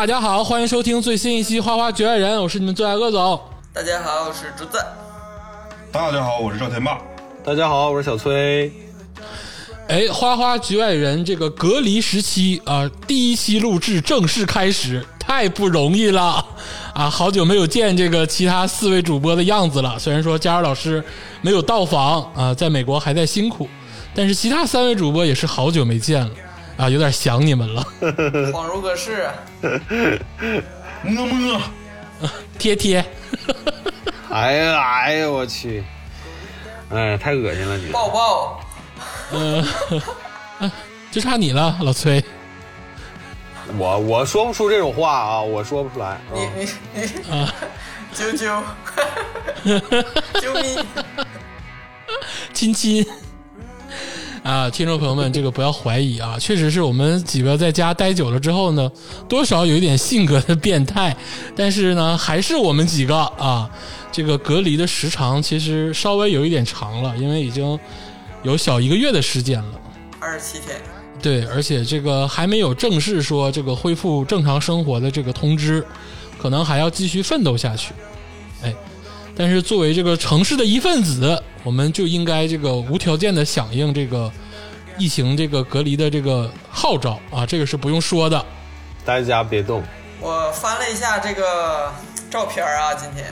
大家好，欢迎收听最新一期《花花局外人》，我是你们最爱鄂总。大家好，我是竹子。大家好，我是赵天霸。大家好，我是小崔。哎，花花局外人这个隔离时期啊，第一期录制正式开始，太不容易了啊！好久没有见这个其他四位主播的样子了。虽然说佳儿老师没有到访啊，在美国还在辛苦，但是其他三位主播也是好久没见了啊，有点想你们了。恍如隔世，么么，贴贴，哎呀哎呀，我去！哎，太恶心了你。抱抱。呃，就差你了，老崔。我我说不出这种话啊，我说不出来。你你你，啾啾，啾咪，亲亲。啊，听众朋友们，这个不要怀疑啊，确实是我们几个在家待久了之后呢，多少有一点性格的变态，但是呢，还是我们几个啊，这个隔离的时长其实稍微有一点长了，因为已经有小一个月的时间了。二十七天。对，而且这个还没有正式说这个恢复正常生活的这个通知，可能还要继续奋斗下去。哎，但是作为这个城市的一份子，我们就应该这个无条件的响应这个疫情这个隔离的这个号召啊，这个是不用说的。待在家别动。我翻了一下这个照片啊，今天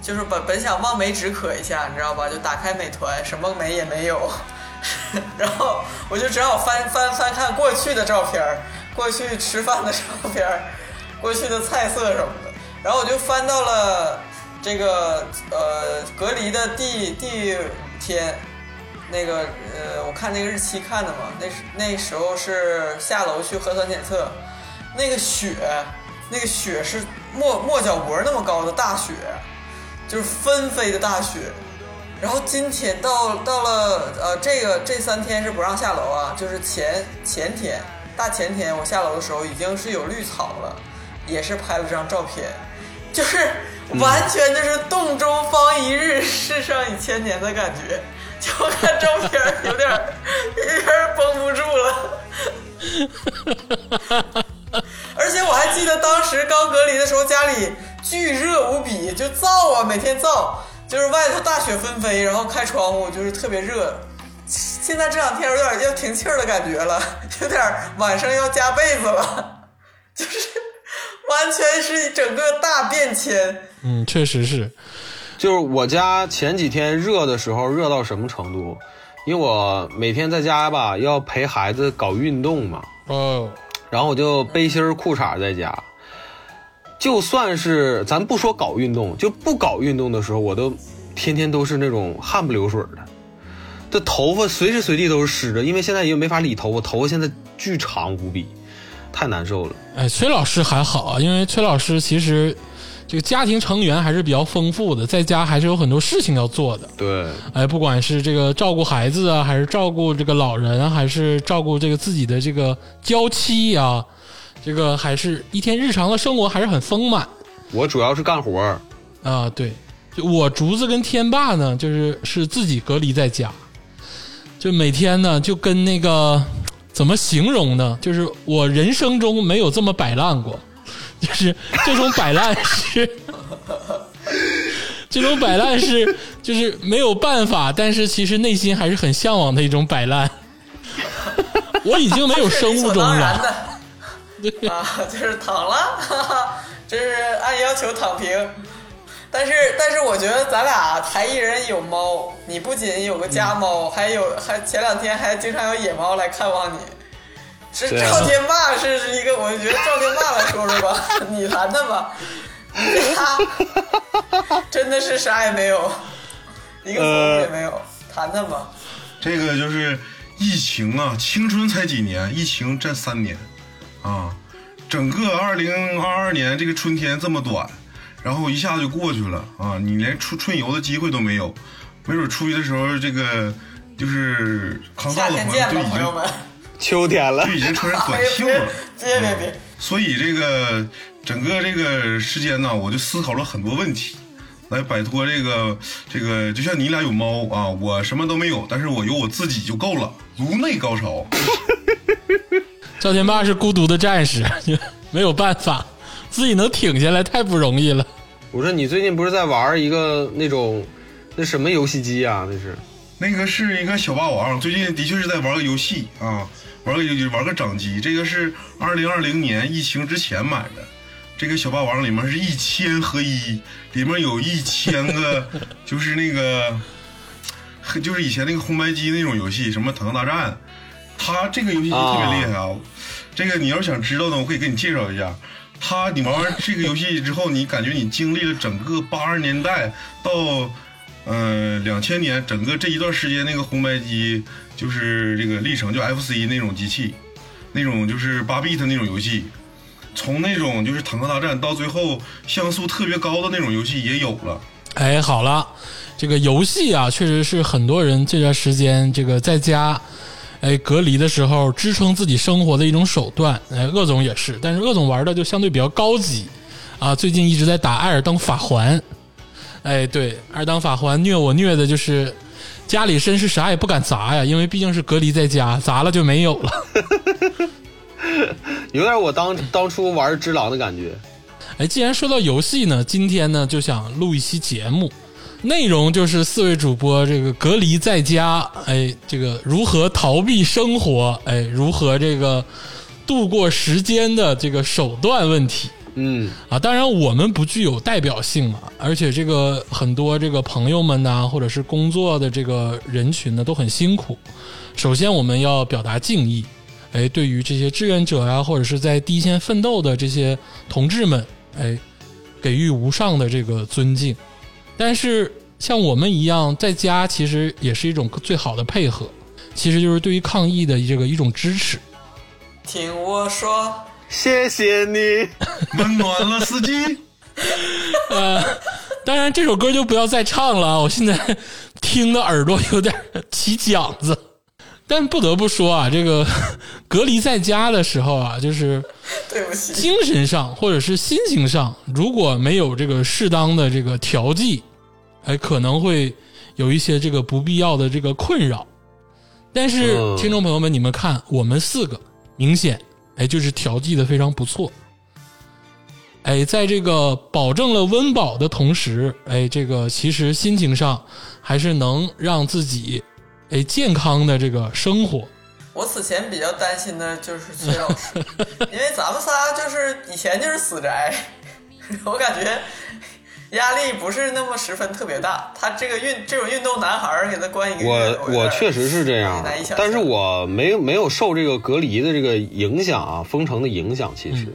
就是本本想望梅止渴一下，你知道吧？就打开美团，什么梅也没有。然后我就只好翻翻翻看过去的照片过去吃饭的照片过去的菜色什么的。然后我就翻到了这个呃隔离的第第天，那个呃我看那个日期看的嘛，那那时候是下楼去核酸检测，那个雪，那个雪是没没脚脖那么高的大雪，就是纷飞的大雪。然后今天到到了呃，这个这三天是不让下楼啊，就是前前天大前天我下楼的时候已经是有绿草了，也是拍了张照片，就是完全就是洞中方一日，世上已千年的感觉。就看照片有点 有点绷不住了，而且我还记得当时刚隔离的时候，家里巨热无比，就燥啊，每天燥。就是外头大雪纷飞，然后开窗户就是特别热。现在这两天有点要停气儿的感觉了，有点晚上要加被子了，就是完全是整个大变迁。嗯，确实是。就是我家前几天热的时候热到什么程度？因为我每天在家吧要陪孩子搞运动嘛，哦，然后我就背心儿裤衩在家。就算是咱不说搞运动，就不搞运动的时候，我都天天都是那种汗不流水的，这头发随时随地都是湿的，因为现在也没法理头发，头发现在巨长无比，太难受了。哎，崔老师还好啊，因为崔老师其实这个家庭成员还是比较丰富的，在家还是有很多事情要做的。对，哎，不管是这个照顾孩子啊，还是照顾这个老人啊，还是照顾这个自己的这个娇妻啊。这个还是一天日常的生活还是很丰满。我主要是干活儿啊，对，就我竹子跟天霸呢，就是是自己隔离在家，就每天呢就跟那个怎么形容呢？就是我人生中没有这么摆烂过，就是这种摆烂是，这种摆烂是就是没有办法，但是其实内心还是很向往的一种摆烂。我已经没有生物钟了。啊，就是躺了，这是按要求躺平。但是，但是我觉得咱俩台一人有猫，你不仅有个家猫，还有还前两天还经常有野猫来看望你。是赵天霸是是一个，我觉得赵天霸来说说吧，你谈谈吧。他真的是啥也没有，一个宠物也没有，谈谈吧。这个就是疫情啊，青春才几年，疫情占三年。啊，整个二零二二年这个春天这么短，然后一下子就过去了啊！你连出春游的机会都没有，没准出去的时候，这个就是康少的朋友就已经秋天了，就已经穿上短袖了。别别别！所以这个整个这个时间呢，我就思考了很多问题，来摆脱这个这个，就像你俩有猫啊，我什么都没有，但是我有我自己就够了，颅内高潮。赵天霸是孤独的战士，没有办法，自己能挺下来太不容易了。我说你最近不是在玩一个那种那什么游戏机啊？那是那个是一个小霸王，最近的确是在玩个游戏啊，玩个游玩个掌机。这个是二零二零年疫情之前买的。这个小霸王里面是一千合一，里面有一千个，就是那个，就是以前那个红白机那种游戏，什么《坦克大战》。它这个游戏机特别厉害啊！这个你要想知道呢，我可以给你介绍一下。它你玩完这个游戏之后，你感觉你经历了整个八十年代到。嗯，两千年整个这一段时间，那个红白机就是这个历程，就 FC 那种机器，那种就是八 bit 那种游戏，从那种就是坦克大战到最后像素特别高的那种游戏也有了。哎，好了，这个游戏啊，确实是很多人这段时间这个在家哎隔离的时候支撑自己生活的一种手段。哎，鄂总也是，但是鄂总玩的就相对比较高级啊，最近一直在打《艾尔登法环》。哎，对，艾尔登法环虐我虐的就是家里身是啥也不敢砸呀，因为毕竟是隔离在家，砸了就没有了。有点我当当初玩只狼的感觉。哎，既然说到游戏呢，今天呢就想录一期节目，内容就是四位主播这个隔离在家，哎，这个如何逃避生活，哎，如何这个度过时间的这个手段问题。嗯啊，当然我们不具有代表性嘛，而且这个很多这个朋友们呐，或者是工作的这个人群呢，都很辛苦。首先我们要表达敬意，哎，对于这些志愿者呀，或者是在第一线奋斗的这些同志们，哎，给予无上的这个尊敬。但是像我们一样在家，其实也是一种最好的配合，其实就是对于抗疫的这个一种支持。听我说。谢谢你，温暖了四季。呃，当然这首歌就不要再唱了，我现在听的耳朵有点起茧子。但不得不说啊，这个 隔离在家的时候啊，就是 对不起，精神上或者是心情上，如果没有这个适当的这个调剂，哎，可能会有一些这个不必要的这个困扰。但是听众朋友们，你们看，我们四个明显。哎，就是调剂的非常不错。哎，在这个保证了温饱的同时，哎，这个其实心情上还是能让自己哎健康的这个生活。我此前比较担心的就是崔老师，因为咱们仨就是以前就是死宅，我感觉压力不是那么十分特别大。他这个运这种运动男孩给他关一个月，我我确实是这样，但是我没没有受这个隔离的这个影响啊，封城的影响。其实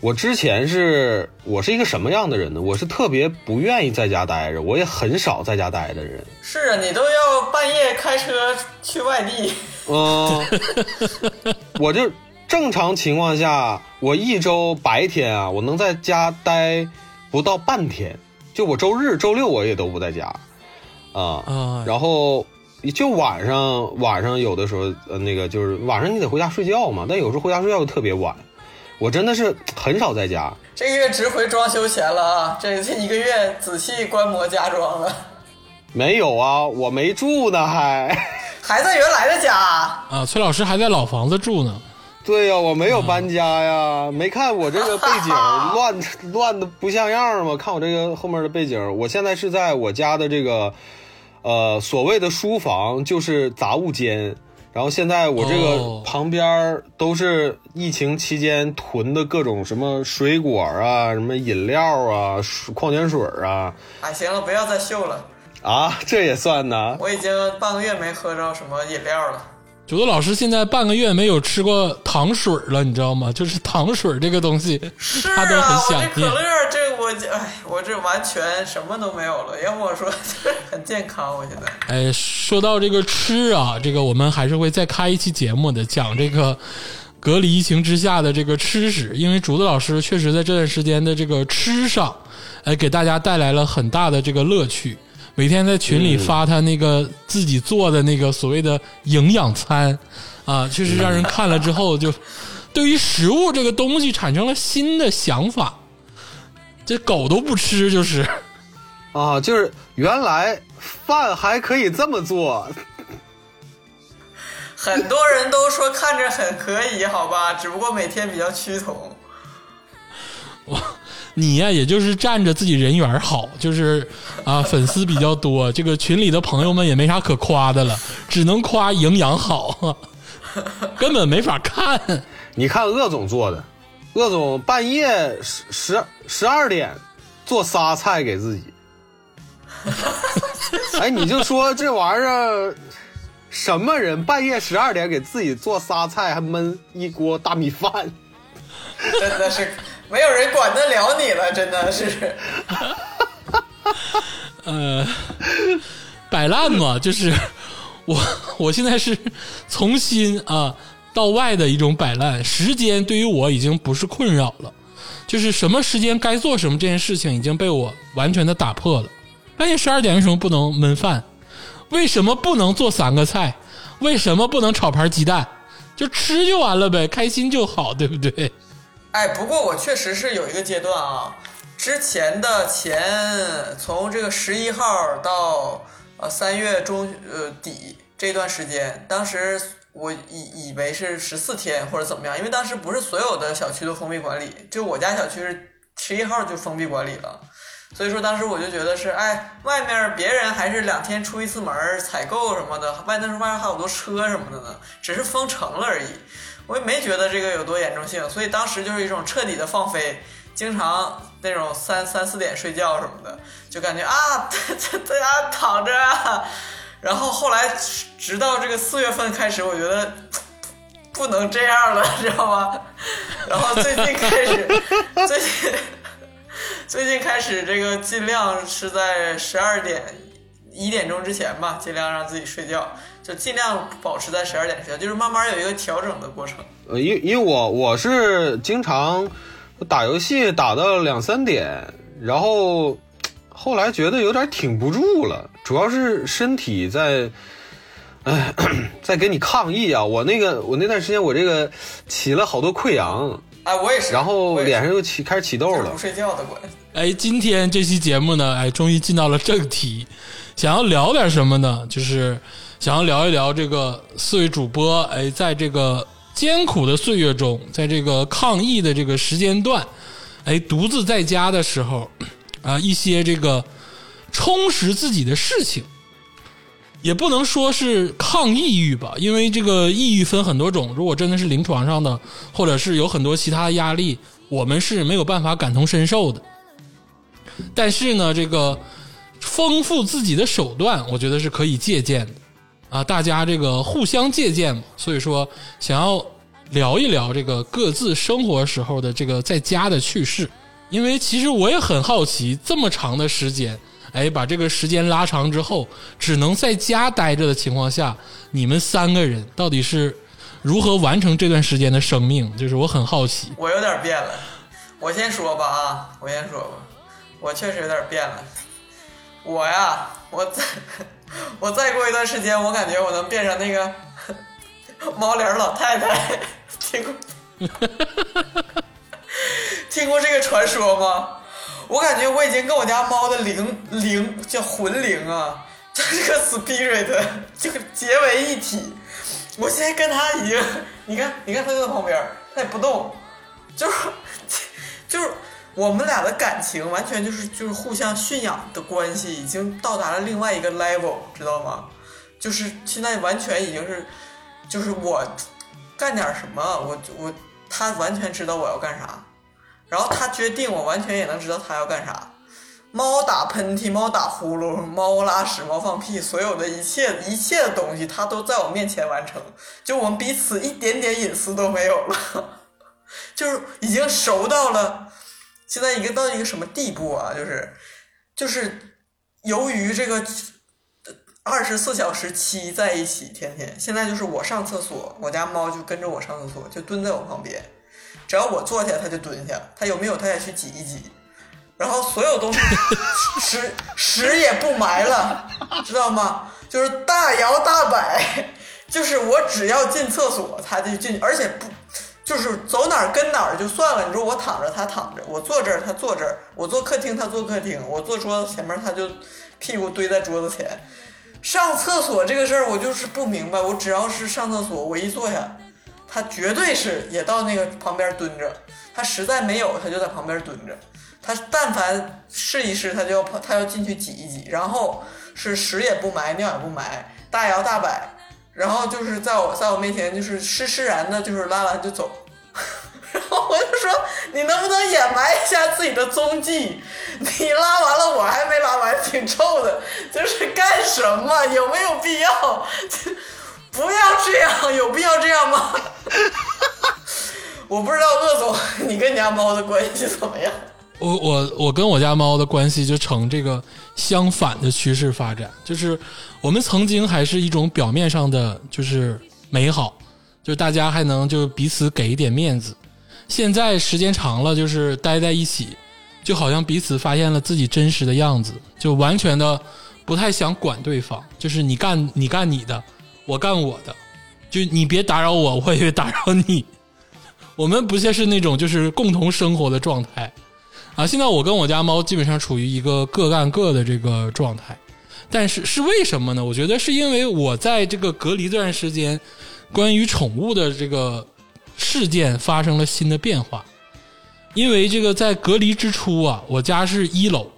我之前是我是一个什么样的人呢？我是特别不愿意在家待着，我也很少在家待的人。是啊，你都要半夜开车去外地。嗯，我就正常情况下，我一周白天啊，我能在家待不到半天。就我周日、周六我也都不在家，啊，然后就晚上晚上有的时候，呃，那个就是晚上你得回家睡觉嘛，但有时候回家睡觉又特别晚，我真的是很少在家。这个月值回装修钱了啊！这这一个月仔细观摩家装了。没有啊，我没住呢，还 还在原来的家啊。崔老师还在老房子住呢。对呀，我没有搬家呀，没看我这个背景 乱乱的不像样吗？看我这个后面的背景，我现在是在我家的这个，呃，所谓的书房，就是杂物间。然后现在我这个旁边都是疫情期间囤的各种什么水果啊，什么饮料啊，矿泉水啊。哎，行了，不要再秀了。啊，这也算呢？我已经半个月没喝着什么饮料了。九子老师现在半个月没有吃过糖水了，你知道吗？就是糖水这个东西，他都很想念。可乐，这我哎，我这完全什么都没有了。要不我说 很健康，我现在。哎，说到这个吃啊，这个我们还是会再开一期节目的，讲这个隔离疫情之下的这个吃食，因为竹子老师确实在这段时间的这个吃上，哎，给大家带来了很大的这个乐趣。每天在群里发他那个自己做的那个所谓的营养餐，啊，确实让人看了之后就对于食物这个东西产生了新的想法。这狗都不吃，就是啊，就是原来饭还可以这么做，很多人都说看着很可以，好吧，只不过每天比较趋同。你呀、也就是占着自己人缘好，就是啊，粉丝比较多，这个群里的朋友们也没啥可夸的了，只能夸营养好，根本没法看。你看鄂总做的，鄂总半夜十十十二点做仨菜给自己。哎，你就说这玩意儿，什么人半夜十二点给自己做仨菜，还焖一锅大米饭？真的是没有人管得了你了，真的是。呃，摆烂嘛，就是我我现在是从心啊到外的一种摆烂，时间对于我已经不是困扰了，就是什么时间该做什么这件事情已经被我完全的打破了。半夜十二点为什么不能焖饭？为什么不能做三个菜？为什么不能炒盘鸡蛋？就吃就完了呗，开心就好，对不对？哎，不过我确实是有一个阶段啊，之前的前从这个十一号到呃三月中呃底这段时间，当时我以以为是十四天或者怎么样，因为当时不是所有的小区都封闭管理，就我家小区是十一号就封闭管理了。所以说当时我就觉得是，哎，外面别人还是两天出一次门采购什么的，外那时候外面还有好多车什么的呢，只是封城了而已。我也没觉得这个有多严重性，所以当时就是一种彻底的放飞，经常那种三三四点睡觉什么的，就感觉啊，在在家躺着啊。然后后来直到这个四月份开始，我觉得不能这样了，知道吗？然后最近开始，最近最近开始这个尽量是在十二点一点钟之前吧，尽量让自己睡觉，就尽量保持在十二点睡觉，就是慢慢有一个调整的过程。呃，因因为我我是经常打游戏打到两三点，然后后来觉得有点挺不住了，主要是身体在，哎，在给你抗议啊！我那个我那段时间我这个起了好多溃疡，哎，我也是，然后脸上又起开始起痘了不。睡觉的关系。哎，今天这期节目呢，哎，终于进到了正题，想要聊点什么呢？就是想要聊一聊这个四位主播，哎，在这个艰苦的岁月中，在这个抗疫的这个时间段，哎，独自在家的时候，啊，一些这个充实自己的事情。也不能说是抗抑郁吧，因为这个抑郁分很多种。如果真的是临床上的，或者是有很多其他压力，我们是没有办法感同身受的。但是呢，这个丰富自己的手段，我觉得是可以借鉴的啊，大家这个互相借鉴嘛。所以说，想要聊一聊这个各自生活时候的这个在家的趣事，因为其实我也很好奇，这么长的时间，哎，把这个时间拉长之后，只能在家待着的情况下，你们三个人到底是如何完成这段时间的生命？就是我很好奇。我有点变了，我先说吧啊，我先说吧，我确实有点变了。我呀，我再我再过一段时间，我感觉我能变成那个猫脸老太太，听过听过这个传说吗？我感觉我已经跟我家猫的灵灵叫魂灵啊，就这个 spirit 就结为一体。我现在跟它已经，你看，你看它就在旁边，它也不动，就是就是我们俩的感情完全就是就是互相驯养的关系，已经到达了另外一个 level，知道吗？就是现在完全已经是，就是我干点什么，我我他完全知道我要干啥，然后他决定，我完全也能知道他要干啥。猫打喷嚏，猫打呼噜，猫拉屎，猫放屁，所有的一切一切的东西，它都在我面前完成，就我们彼此一点点隐私都没有了，就是已经熟到了，现在已经到一个什么地步啊？就是就是由于这个二十四小时七在一起，天天现在就是我上厕所，我家猫就跟着我上厕所，就蹲在我旁边，只要我坐下，它就蹲下，它有没有它也去挤一挤。然后所有东西屎 屎也不埋了，知道吗？就是大摇大摆，就是我只要进厕所，它就进，而且不就是走哪儿跟哪儿就算了。你说我躺着，他躺着；我坐这儿，他坐这儿；我坐客厅，他坐客厅；我坐桌子前面，他就屁股堆在桌子前。上厕所这个事儿，我就是不明白。我只要是上厕所，我一坐下，他绝对是也到那个旁边蹲着。他实在没有，他就在旁边蹲着。他但凡试一试，他就要跑，他要进去挤一挤，然后是屎也不埋，尿也不埋，大摇大摆，然后就是在我在我面前就是施施然的，就是拉完就走。然后我就说，你能不能掩埋一下自己的踪迹？你拉完了，我还没拉完，挺臭的，就是干什么？有没有必要？不要这样，有必要这样吗？我不知道鄂总，你跟你家猫的关系怎么样？我我我跟我家猫的关系就呈这个相反的趋势发展，就是我们曾经还是一种表面上的就是美好，就是大家还能就彼此给一点面子。现在时间长了，就是待在一起，就好像彼此发现了自己真实的样子，就完全的不太想管对方，就是你干你干你的，我干我的，就你别打扰我，我也打扰你。我们不像是那种就是共同生活的状态。啊，现在我跟我家猫基本上处于一个各干各的这个状态，但是是为什么呢？我觉得是因为我在这个隔离这段时间，关于宠物的这个事件发生了新的变化。因为这个在隔离之初啊，我家是一楼，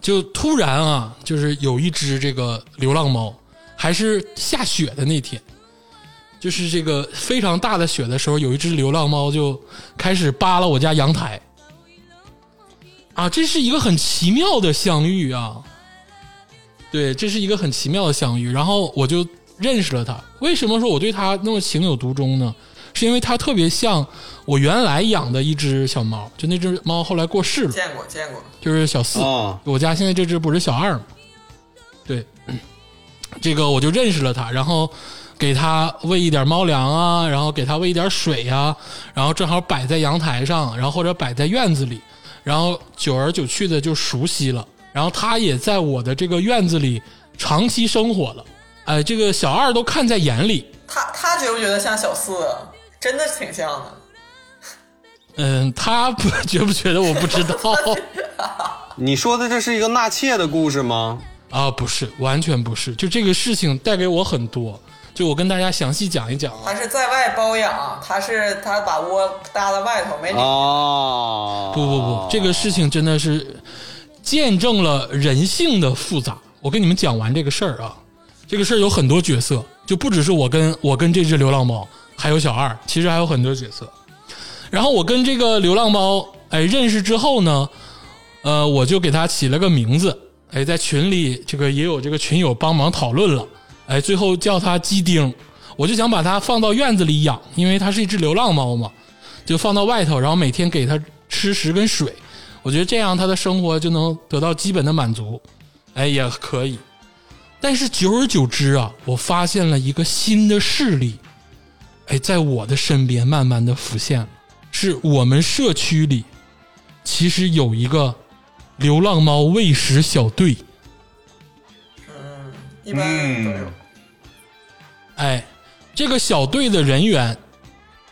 就突然啊，就是有一只这个流浪猫，还是下雪的那天，就是这个非常大的雪的时候，有一只流浪猫就开始扒拉我家阳台。啊，这是一个很奇妙的相遇啊！对，这是一个很奇妙的相遇，然后我就认识了他。为什么说我对他那么情有独钟呢？是因为它特别像我原来养的一只小猫，就那只猫后来过世了，见过见过，就是小四。哦我家现在这只不是小二吗？对，这个我就认识了它，然后给它喂一点猫粮啊，然后给它喂一点水呀、然后正好摆在阳台上，然后或者摆在院子里，然后久而久去的就熟悉了，然后他也在我的这个院子里长期生活了，哎，这个小二都看在眼里，他他觉不觉得像小四啊？真的挺像的。嗯，他不觉不觉得我不知道 你说的这是一个纳妾的故事吗？啊，不是，完全不是，就这个事情带给我很多，就我跟大家详细讲一讲啊。他是在外包养，他是他把窝搭在外头，没理。哦，不不不，这个事情真的是见证了人性的复杂。我跟你们讲完这个事儿啊，这个事儿有很多角色，就不只是我跟我跟这只流浪猫，还有小二，其实还有很多角色。然后我跟这个流浪猫哎认识之后呢，呃，我就给它起了个名字，哎，在群里这个也有这个群友帮忙讨论了，哎，最后叫它鸡丁，我就想把它放到院子里养，因为它是一只流浪猫嘛，就放到外头，然后每天给它吃食跟水，我觉得这样他的生活就能得到基本的满足，哎，也可以。但是久而久之啊，我发现了一个新的势力，哎，在我的身边慢慢的浮现了，是我们社区里其实有一个流浪猫喂食小队，嗯一般都有。哎，这个小队的人员，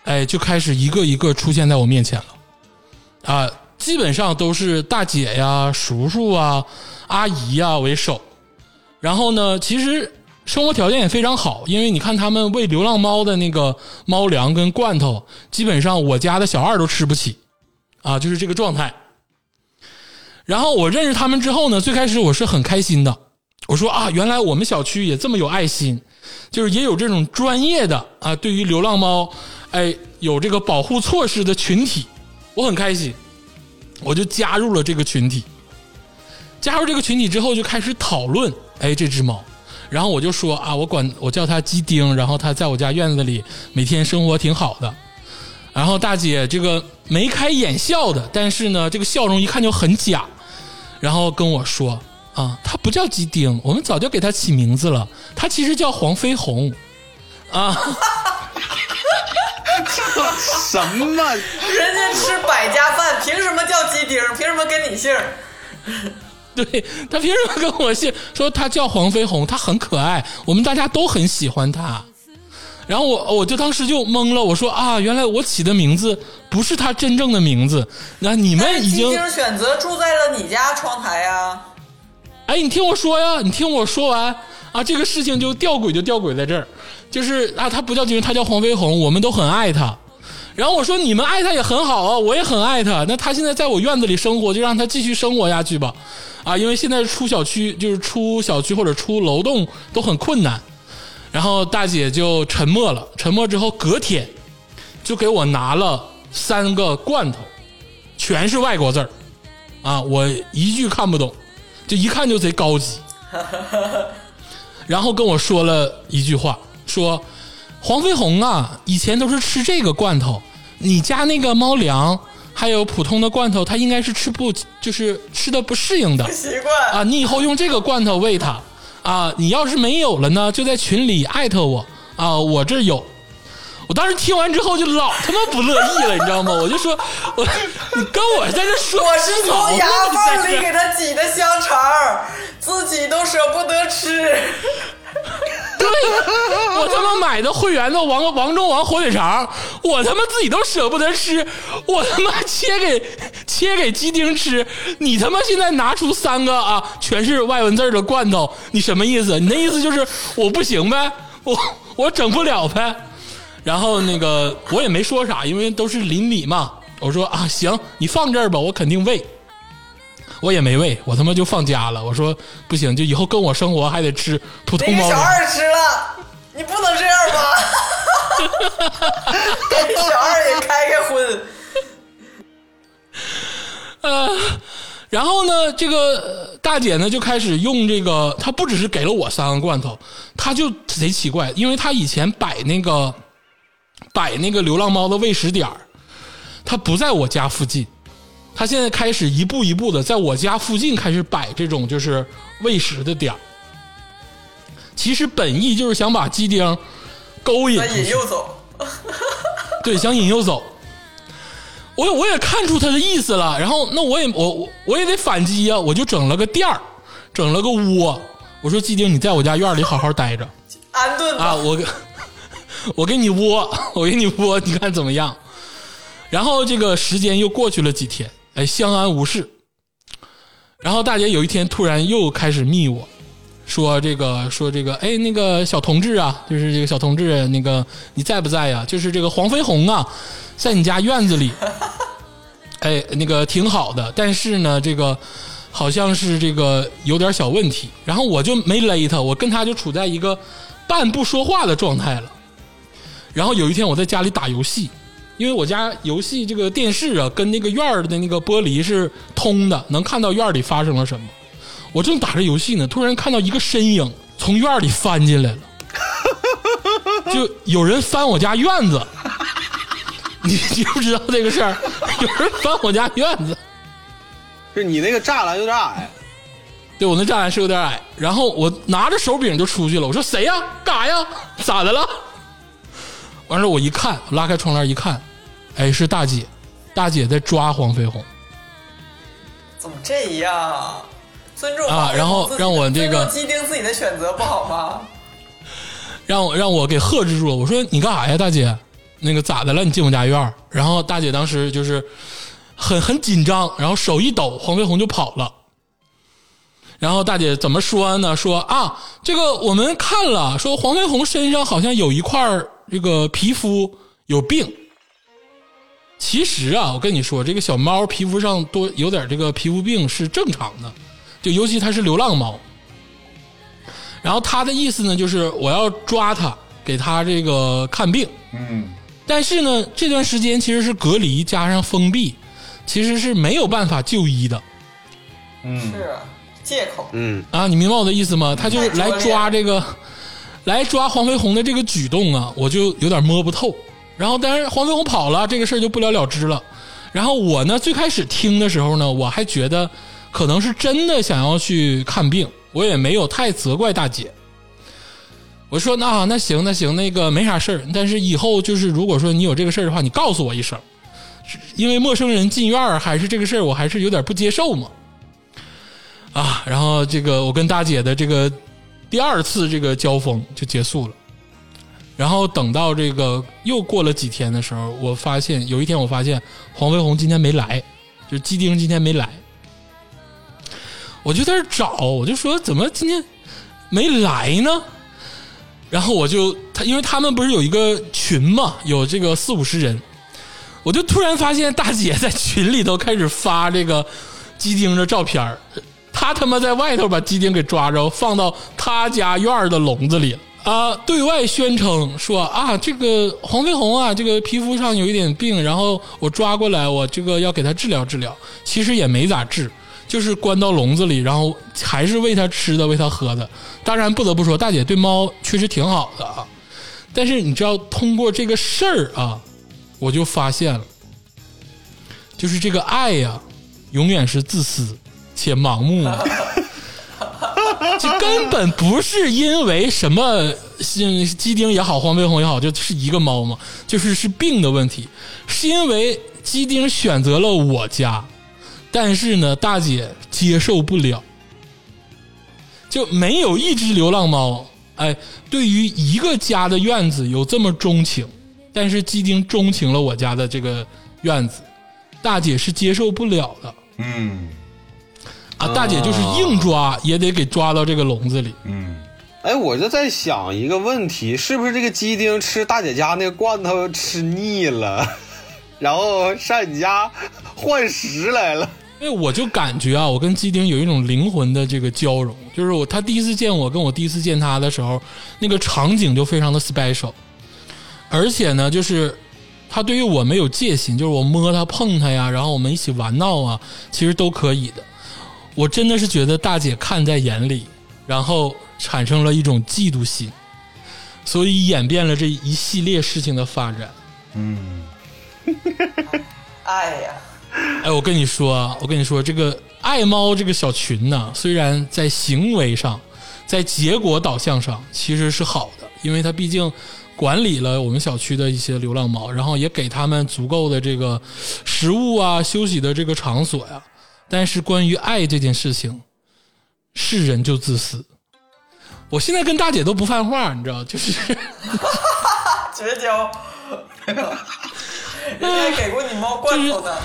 哎，就开始一个一个出现在我面前了，啊，基本上都是大姐呀、叔叔啊、阿姨呀为首。然后呢，其实生活条件也非常好，因为你看他们喂流浪猫的那个猫粮跟罐头，基本上我家的小二都吃不起，啊，就是这个状态。然后我认识他们之后呢，最开始我是很开心的，我说啊，原来我们小区也这么有爱心，就是也有这种专业的啊，对于流浪猫，哎，有这个保护措施的群体，我很开心，我就加入了这个群体。加入这个群体之后，就开始讨论，哎，这只猫。然后我就说啊，我管我叫它鸡丁，然后它在我家院子里每天生活挺好的。然后大姐这个眉开眼笑的，但是呢，这个笑容一看就很假。然后跟我说啊，它不叫鸡丁，我们早就给它起名字了，它其实叫黄飞鸿。啊，什么？人家吃百家饭，凭什么叫鸡丁？凭什么跟你姓？对他凭什么跟我姓？说他叫黄飞鸿，他很可爱，我们大家都很喜欢他。然后我我就当时就懵了，我说啊，原来我起的名字不是他真正的名字。那你们已经丁选择住在了你家窗台呀、哎，你听我说呀，你听我说完，啊，这个事情就吊诡就吊诡在这儿，就是啊，他不叫金他叫黄飞鸿，我们都很爱他。然后我说你们爱他也很好啊，我也很爱他。那他现在在我院子里生活，就让他继续生活下去吧。啊，因为现在出小区就是出小区或者出楼栋都很困难。然后大姐就沉默了，沉默之后隔天就给我拿了三个罐头，全是外国字儿，啊，我一句看不懂，就一看就贼高级。然后跟我说了一句话，说黄飞鸿啊，以前都是吃这个罐头，你家那个猫粮还有普通的罐头，它应该是吃不就是吃的不适应的不习惯啊，你以后用这个罐头喂它啊，你要是没有了呢，就在群里艾特我啊，我这有。我当时听完之后就老他妈不乐意了，你知道吗？我就说，我你跟我在这说我是从牙缝里给他挤的香肠，自己都舍不得吃。对，我他妈买的会员的王王中王火腿肠，我他妈自己都舍不得吃，我他妈切给切给鸡丁吃，你他妈现在拿出三个啊，全是外文字的罐头，你什么意思？你那意思就是我不行呗，我我整不了呗。然后那个我也没说啥，因为都是邻里嘛。我说啊，行，你放这儿吧，我肯定喂。我也没喂，我他妈就放家了。我说不行，就以后跟我生活还得吃普通猫小二吃了，你不能这样吧？给小二也开开荤。呃，然后呢，这个呃大姐呢就开始用这个，她不只是给了我三个罐头，她就贼奇怪，因为她以前摆那个摆那个流浪猫的喂食点儿，她不在我家附近，她现在开始一步一步的在我家附近开始摆这种就是喂食的点儿。其实本意就是想把鸡丁勾引引诱走，对，想引诱走。我我也看出他的意思了，然后那我也我我我也得反击呀、我就整了个垫儿，整了个窝。我说鸡丁，你在我家院里好好待着 安顿。啊，我给我给你窝，我给你窝，你看怎么样？然后这个时间又过去了几天，哎，相安无事。然后大姐有一天突然又开始密我，说这个说这个，哎，那个小同志啊，就是这个小同志，那个你在不在呀？就是这个黄飞鸿啊，在你家院子里，哎，那个挺好的，但是呢，这个好像是这个有点小问题。然后我就没勒他，我跟他就处在一个半不说话的状态了。然后有一天我在家里打游戏，因为我家游戏这个电视啊，跟那个院儿的那个玻璃是通的，能看到院儿里发生了什么。我正打着游戏呢，突然看到一个身影从院儿里翻进来了，就有人翻我家院子。你知不知道这个事儿？有人翻我家院子，是你那个栅栏有点矮，对我那栅栏是有点矮，然后我拿着手柄就出去了。我说谁呀？干啥呀？咋的了？完事儿我一看，拉开窗帘一看，哎，是大姐，大姐在抓黄飞鸿。怎么这样？尊重啊然后让我这个尊重鸡丁自己的选择不好吗？让我让我给喝止住了。我说你干啥呀，大姐？那个咋的了？你进我家院儿然后大姐当时就是很很紧张，然后手一抖，黄飞鸿就跑了。然后大姐怎么说呢？说啊，这个我们看了，说黄飞鸿身上好像有一块这个皮肤有病。其实啊，我跟你说，这个小猫皮肤上多有点这个皮肤病是正常的，就尤其它是流浪猫。然后他的意思呢，就是我要抓它，给它这个看病。嗯，但是呢，这段时间其实是隔离加上封闭，其实是没有办法就医的嗯，是啊借口。嗯，啊！你明白我的意思吗？他就是来抓这个，来抓黄飞鸿的这个举动啊，我就有点摸不透。然后，但是黄飞鸿跑了，这个事儿就不了了之了。然后我呢，最开始听的时候呢，我还觉得可能是真的想要去看病，我也没有太责怪大姐。我说那那行那行，那个没啥事儿，但是以后就是如果说你有这个事儿的话，你告诉我一声，因为陌生人进院儿还是这个事儿，我还是有点不接受嘛。啊，然后这个我跟大姐的这个第二次这个交锋就结束了。然后等到这个又过了几天的时候，我发现有一天我发现黄飞鸿今天没来，就是鸡丁今天没来，我就在这找，我就说怎么今天没来呢？然后我就他，因为他们不是有一个群嘛，有这个四五十人，我就突然发现大姐在群里头开始发这个鸡丁的照片儿她他妈在外头把鸡丁给抓着，放到他家院的笼子里了。啊，对外宣称说啊，这个黄飞鸿啊，这个皮肤上有一点病，然后我抓过来，我这个要给他治疗治疗。其实也没咋治，就是关到笼子里，然后还是喂它吃的，喂它喝的。当然不得不说，大姐对猫确实挺好的啊。但是你知道，通过这个事儿啊，我就发现了，就是这个爱呀、永远是自私且盲目的。这根本不是因为什么，像鸡丁也好，黄飞鸿也好，就是一个猫嘛，就是是病的问题，是因为鸡丁选择了我家，但是呢，大姐接受不了，就没有一只流浪猫，哎，对于一个家的院子有这么钟情，但是鸡丁钟情了我家的这个院子，大姐是接受不了的。嗯。啊，大姐就是硬抓也得给抓到这个笼子里。嗯，哎，我就在想一个问题，是不是这个鸡丁吃大姐家那个罐头吃腻了，然后上你家换食来了？因为我就感觉啊，我跟鸡丁有一种灵魂的这个交融，就是我他第一次见我，跟我第一次见他的时候，那个场景就非常的 special，而且呢，就是他对于我没有戒心，就是我摸他碰他呀，然后我们一起玩闹啊，其实都可以的。我真的是觉得大姐看在眼里，然后产生了一种嫉妒心，所以演变了这一系列事情的发展。嗯，哎呀，哎，我跟你说啊，我跟你说，这个爱猫这个小群呢，虽然在行为上，在结果导向上其实是好的，因为它毕竟管理了我们小区的一些流浪猫，然后也给他们足够的这个食物啊、休息的这个场所呀。但是关于爱这件事情，是人就自私。我现在跟大姐都不犯话，你知道，就是 绝交。人家还给过你猫罐头呢，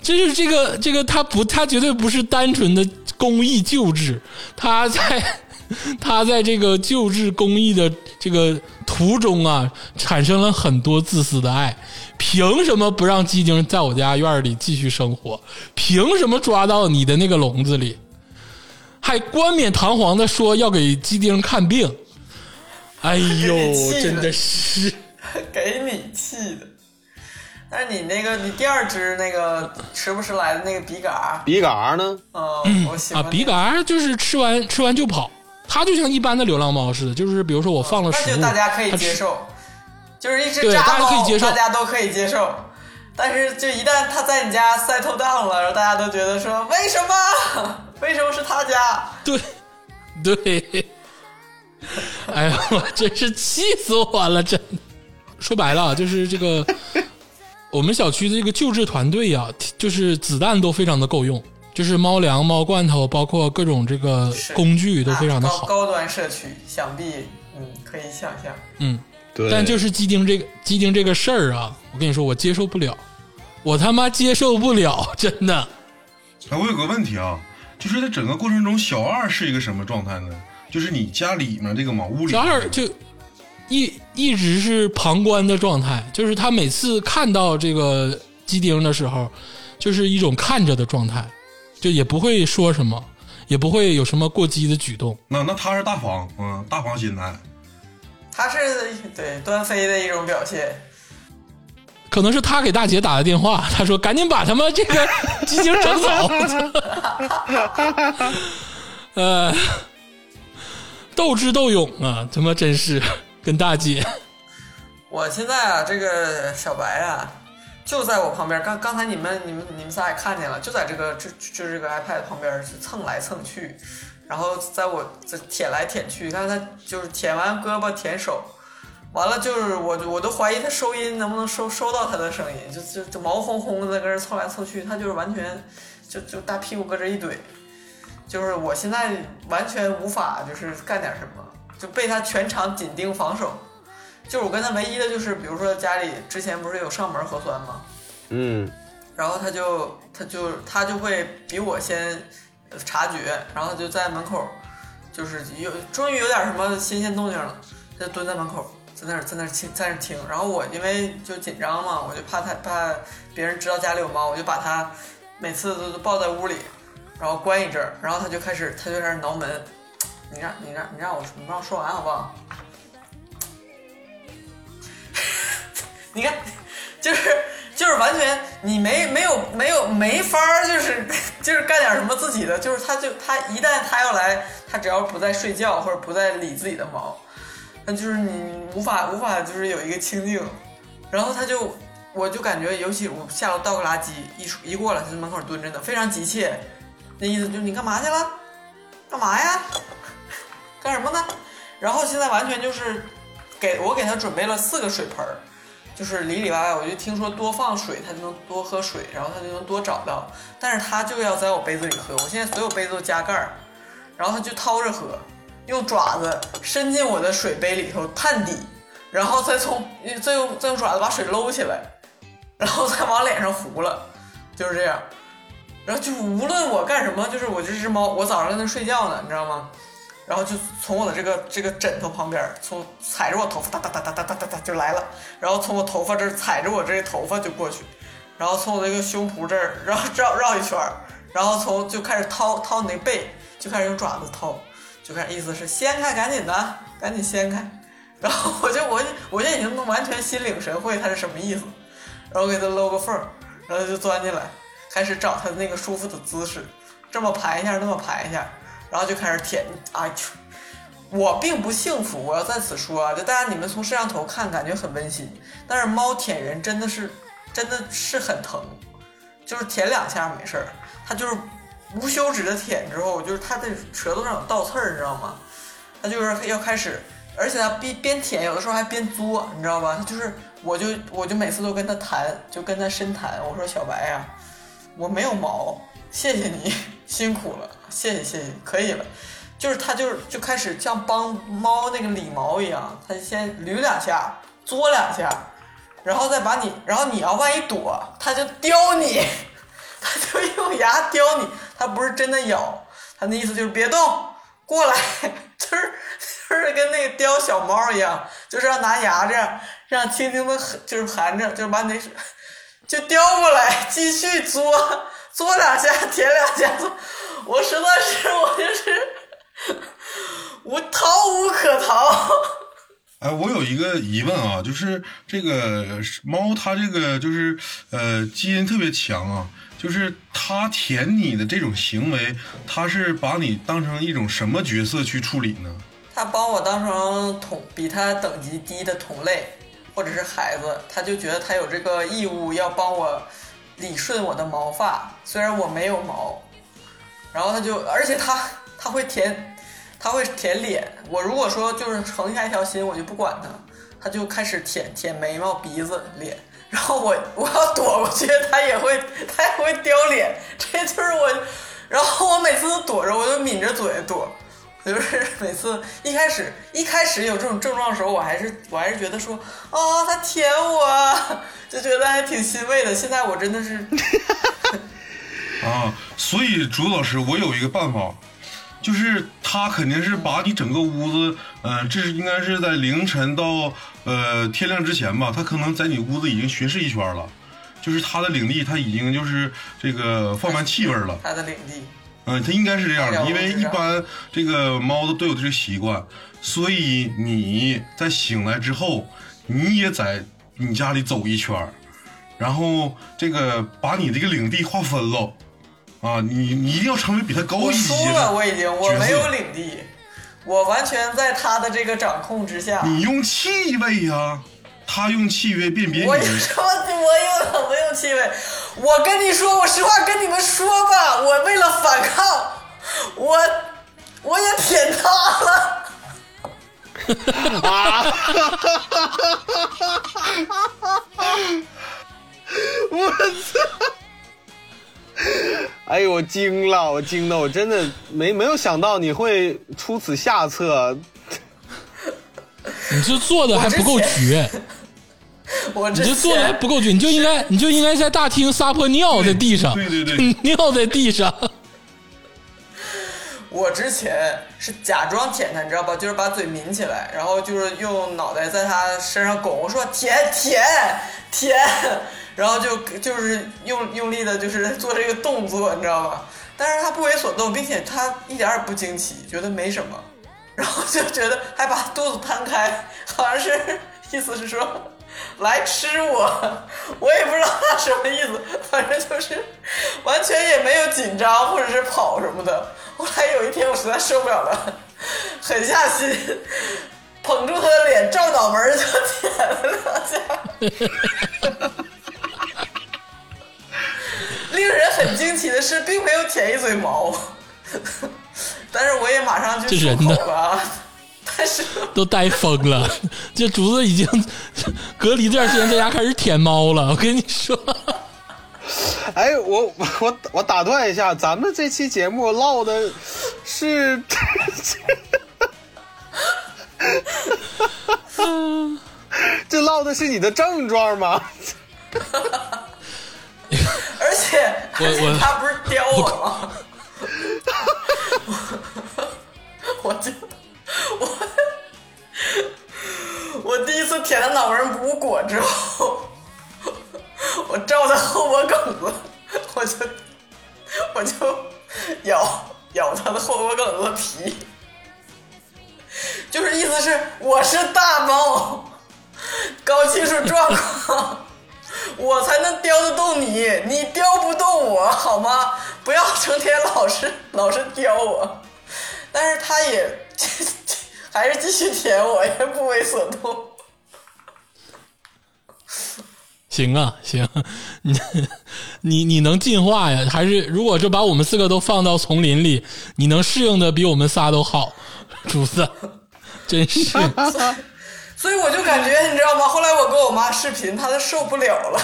就是这个这个，他不，他绝对不是单纯的公益救治，他在 他在这个救治公益的这个途中啊，产生了很多自私的爱。凭什么不让鸡丁在我家院里继续生活？凭什么抓到你的那个笼子里，还冠冕堂皇的说要给鸡丁看病？哎呦，真的是。给你气的。但是你那个，你第二只那个时不时来的那个比嘎，比嘎呢？嗯，我喜欢啊，比嘎就是吃完吃完就跑，它就像一般的流浪猫似的，就是比如说我放了食物，那就大家可以接受，就是一只对渣猫，大家都可以接受。但是就一旦他在你家 settle down 了，然后大家都觉得说为什么？为什么是他家？对对，哎呀，我真是气死我了！真，说白了啊就是这个 我们小区的这个救治团队呀、就是子弹都非常的够用，就是猫粮、猫罐头，包括各种这个工具都非常的啊好。高高端社区，想必嗯可以想象。嗯，对，但就是鸡丁这个鸡丁这个事儿啊，我跟你说，我接受不了，我他妈接受不了，真的。哎，我有个问题啊，就是在整个过程中，小二是一个什么状态呢？就是你家里面这个嘛，屋里小二就一一直是旁观的状态，就是他每次看到这个鸡丁的时候，就是一种看着的状态，就也不会说什么，也不会有什么过激的举动。那那他是大方，嗯，大方心态。它是对端妃的一种表现。可能是他给大姐打的电话，他说：“赶紧把他们这个鸡精整走。”呃，斗智斗勇啊，他妈真是跟大姐。我现在啊，这个小白啊，就在我旁边。刚刚才你们你们你们仨也看见了，就在这个就就是这个 iPad 旁边蹭来蹭去，然后在我这舔来舔去，看他就是舔完胳膊舔手，完了就是我我都怀疑他收音能不能收收到他的声音，就就就毛烘烘的在跟这凑来凑去，他就是完全就就大屁股搁这一怼，就是我现在完全无法就是干点什么，就被他全场紧盯防守。就是我跟他唯一的就是，比如说家里之前不是有上门核酸吗？嗯，然后他就他就他就会比我先察觉，然后就在门口就是有终于有点什么新鲜动静了，他就蹲在门口，在那儿在那儿听在那儿听。然后我因为就紧张嘛，我就怕他怕别人知道家里有猫，我就把他每次都都抱在屋里，然后关一阵儿，然后他就开始他就开始挠门。你让你让你让我你让我说完好不好？你看，就是就是完全你没没有没有没法儿，就是就是干点什么自己的，就是他就他一旦他要来，他只要不在睡觉或者不在理自己的毛，那就是你无法无法就是有一个清静，然后他就我就感觉，尤其我下楼倒个垃圾，一出一过来他在门口蹲着呢，非常急切，那意思就是你干嘛去了？干嘛呀？干什么呢？然后现在完全就是给我给他准备了四个水盆儿，就是里里外外，我就听说多放水它就能多喝水，然后它就能多找到。但是它就要在我杯子里喝，我现在所有杯子都加盖儿，然后它就掏着喝，用爪子伸进我的水杯里头探底，然后再从再用再用爪子把水搂起来，然后再往脸上糊了，就是这样。然后就无论我干什么，就是我这只猫，我早上在那睡觉呢，你知道吗？然后就从我的这个这个枕头旁边，从踩着我头发哒哒哒哒哒哒哒哒就来了，然后从我头发这儿踩着我这头发就过去，然后从我这个胸脯这儿绕绕绕一圈儿，然后从就开始掏掏你那背，就开始用爪子掏，就开始意思是掀开，赶紧的，赶紧掀开，然后我就我我就已经能完全心领神会它是什么意思，然后给它搂个缝儿，然后就钻进来，开始找它那个舒服的姿势，这么排一下，那么排一下。然后就开始舔，哎呦，我并不幸福，我要在此说啊，就大家你们从摄像头看感觉很温馨，但是猫舔人真的是真的是很疼，就是舔两下没事儿，它就是无休止的舔之后，就是它的舌头上有倒刺儿，你知道吗？它就是要开始，而且它边边舔，有的时候还边作，你知道吧？它就是，我就我就每次都跟它谈，就跟它深谈，我说小白呀、我没有毛，谢谢你 辛苦了，谢谢谢谢，可以了。就是它就是就开始像帮猫那个理毛一样，它先捋两下，嘬两下，然后再把你，然后你要万一躲，它就叼你，它就用牙叼你，它不是真的咬，它那意思就是别动，过来，就是就是跟那个叼小猫一样，就是要拿牙这样这样轻轻的就是含着，就是把你那就叼过来，继续嘬，嘬两下，舔两下，我实在是我就是无逃无可逃。哎，我有一个疑问啊，就是这个猫它这个就是呃基因特别强啊，就是它舔你的这种行为，它是把你当成一种什么角色去处理呢？它把我当成同比它等级低的同类，或者是孩子，他就觉得他有这个义务要帮我理顺我的毛发，虽然我没有毛，然后他就，而且他 他会舔，他会舔脸。我如果说就是横下一条心，我就不管他，他就开始舔舔眉毛、鼻子、脸。然后我我要躲过去，他也会他也会叼脸，这就是我。然后我每次都躲着，我就抿着嘴躲。我就是每次一开始一开始有这种症状的时候，我还是我还是觉得说，哦，他舔我，就觉得还挺欣慰的。现在我真的是，啊，所以竹子老师，我有一个办法，就是他肯定是把你整个屋子，呃，这是应该是在凌晨到呃天亮之前吧，他可能在你屋子已经巡视一圈了，就是他的领地他已经就是这个放完气味了。他的领地。嗯，它应该是这样的，因为一般这个猫都都有这个习惯，所以你在醒来之后，你也在你家里走一圈儿，然后这个把你这个领地划分了，啊，你你一定要成为比它高一级输了，的我已经，我没有领地，我完全在他的这个掌控之下。你用气味呀、他用气味辨别我？我有什么用气味？我跟你说，我实话跟你们说吧，我为了反抗，我我也舔他了。我操！哎呦，我惊了，我惊的，我真的没没有想到你会出此下策。你这做的还不够绝，我之你这做的还不够绝，你就应该你就应该在大厅撒泼尿在地上，对对对 尿在地上。我之前是假装舔它，你知道吧？就是把嘴抿起来，然后就是用脑袋在他身上拱，我说舔舔舔，然后就就是用用力的，就是 做这个动作，你知道吧？但是他不为所动，并且他一点儿也不惊奇，觉得没什么，然后就觉得还把肚子摊开，好像是意思是说。来吃我，我也不知道他什么意思，反正就是完全也没有紧张或者是跑什么的。后来有一天我实在受不了了，狠下心捧住他的脸，照脑门儿就舔了两下。令人很惊奇的是，并没有舔一嘴毛，但是我也马上就漱口了 都呆疯了。这竹子已经隔离这段时间在家开始舔猫了。我跟你说，哎，我我我打断一下，咱们这期节目唠的是，这唠的是你的症状吗？而且我我他不是叼我吗？我就 我我第一次舔他脑门无果之后，我照他后脖梗子，我就我就咬咬他的后脖梗子皮，就是意思是我是大猫，高技术状况。我才能叼得动你，你叼不动我，好吗？不要成天老是老是叼我。但是他也还是继续舔我，也不为所动。行啊，行，你你你能进化呀？还是如果就把我们四个都放到丛林里，你能适应的比我们仨都好，主子，真是。所以我就感觉，你知道吗？后来我跟我妈视频，她都受不了了。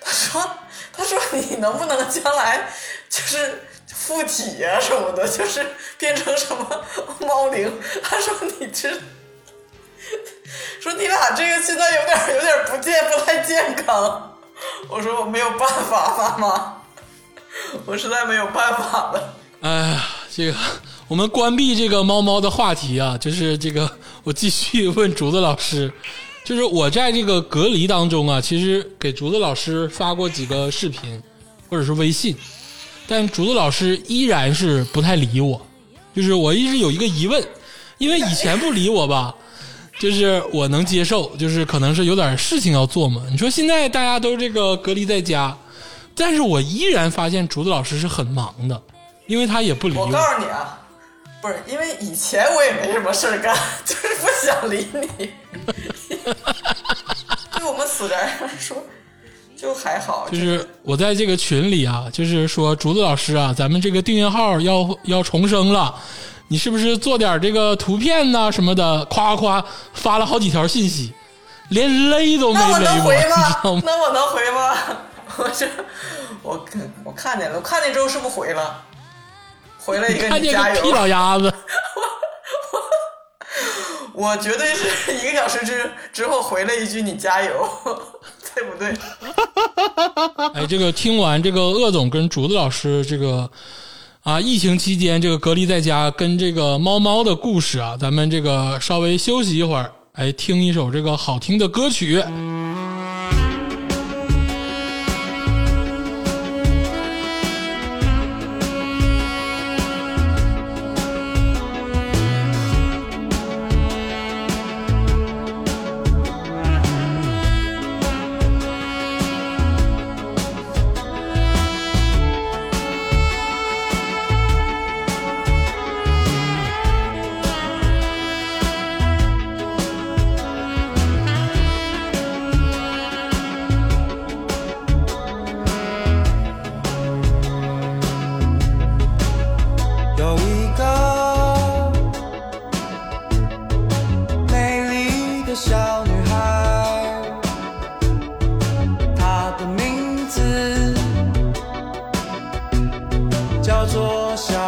她说：“她说你能不能将来就是附体呀、什么的，就是变成什么猫灵？”他说：“你这，说你俩这个现在有点有点不健不太健康。”我说：“我没有办法，妈妈，我实在没有办法了。”哎呀，这个我们关闭这个猫猫的话题啊，就是这个我继续问竹子老师，就是我在这个隔离当中啊，其实给竹子老师发过几个视频或者是微信，但竹子老师依然是不太理我，就是我一直有一个疑问，因为以前不理我吧。就是我能接受，就是可能是有点事情要做嘛。你说现在大家都这个隔离在家，但是我依然发现竹子老师是很忙的，因为他也不理我我告诉你啊，不是因为以前我也没什么事儿干，就是不想理你。对我们死宅来说，就还好。就是我在这个群里啊，就是说竹子老师啊，咱们这个订阅号要要重生了，你是不是做点这个图片呐、什么的？夸夸发了好几条信息，连勒都没那我勒我，能回吗吗？？那我能回吗？我 这我看我看见了，我看见之后是不是回了？回了一个看见你加油。个屁老鸭子，我绝对是一个小时之之后回了一句你加油，对不对？哎，这个听完这个鄂总跟竹子老师这个啊，疫情期间这个隔离在家跟这个猫猫的故事啊，咱们这个稍微休息一会儿，哎，听一首这个好听的歌曲。叫做小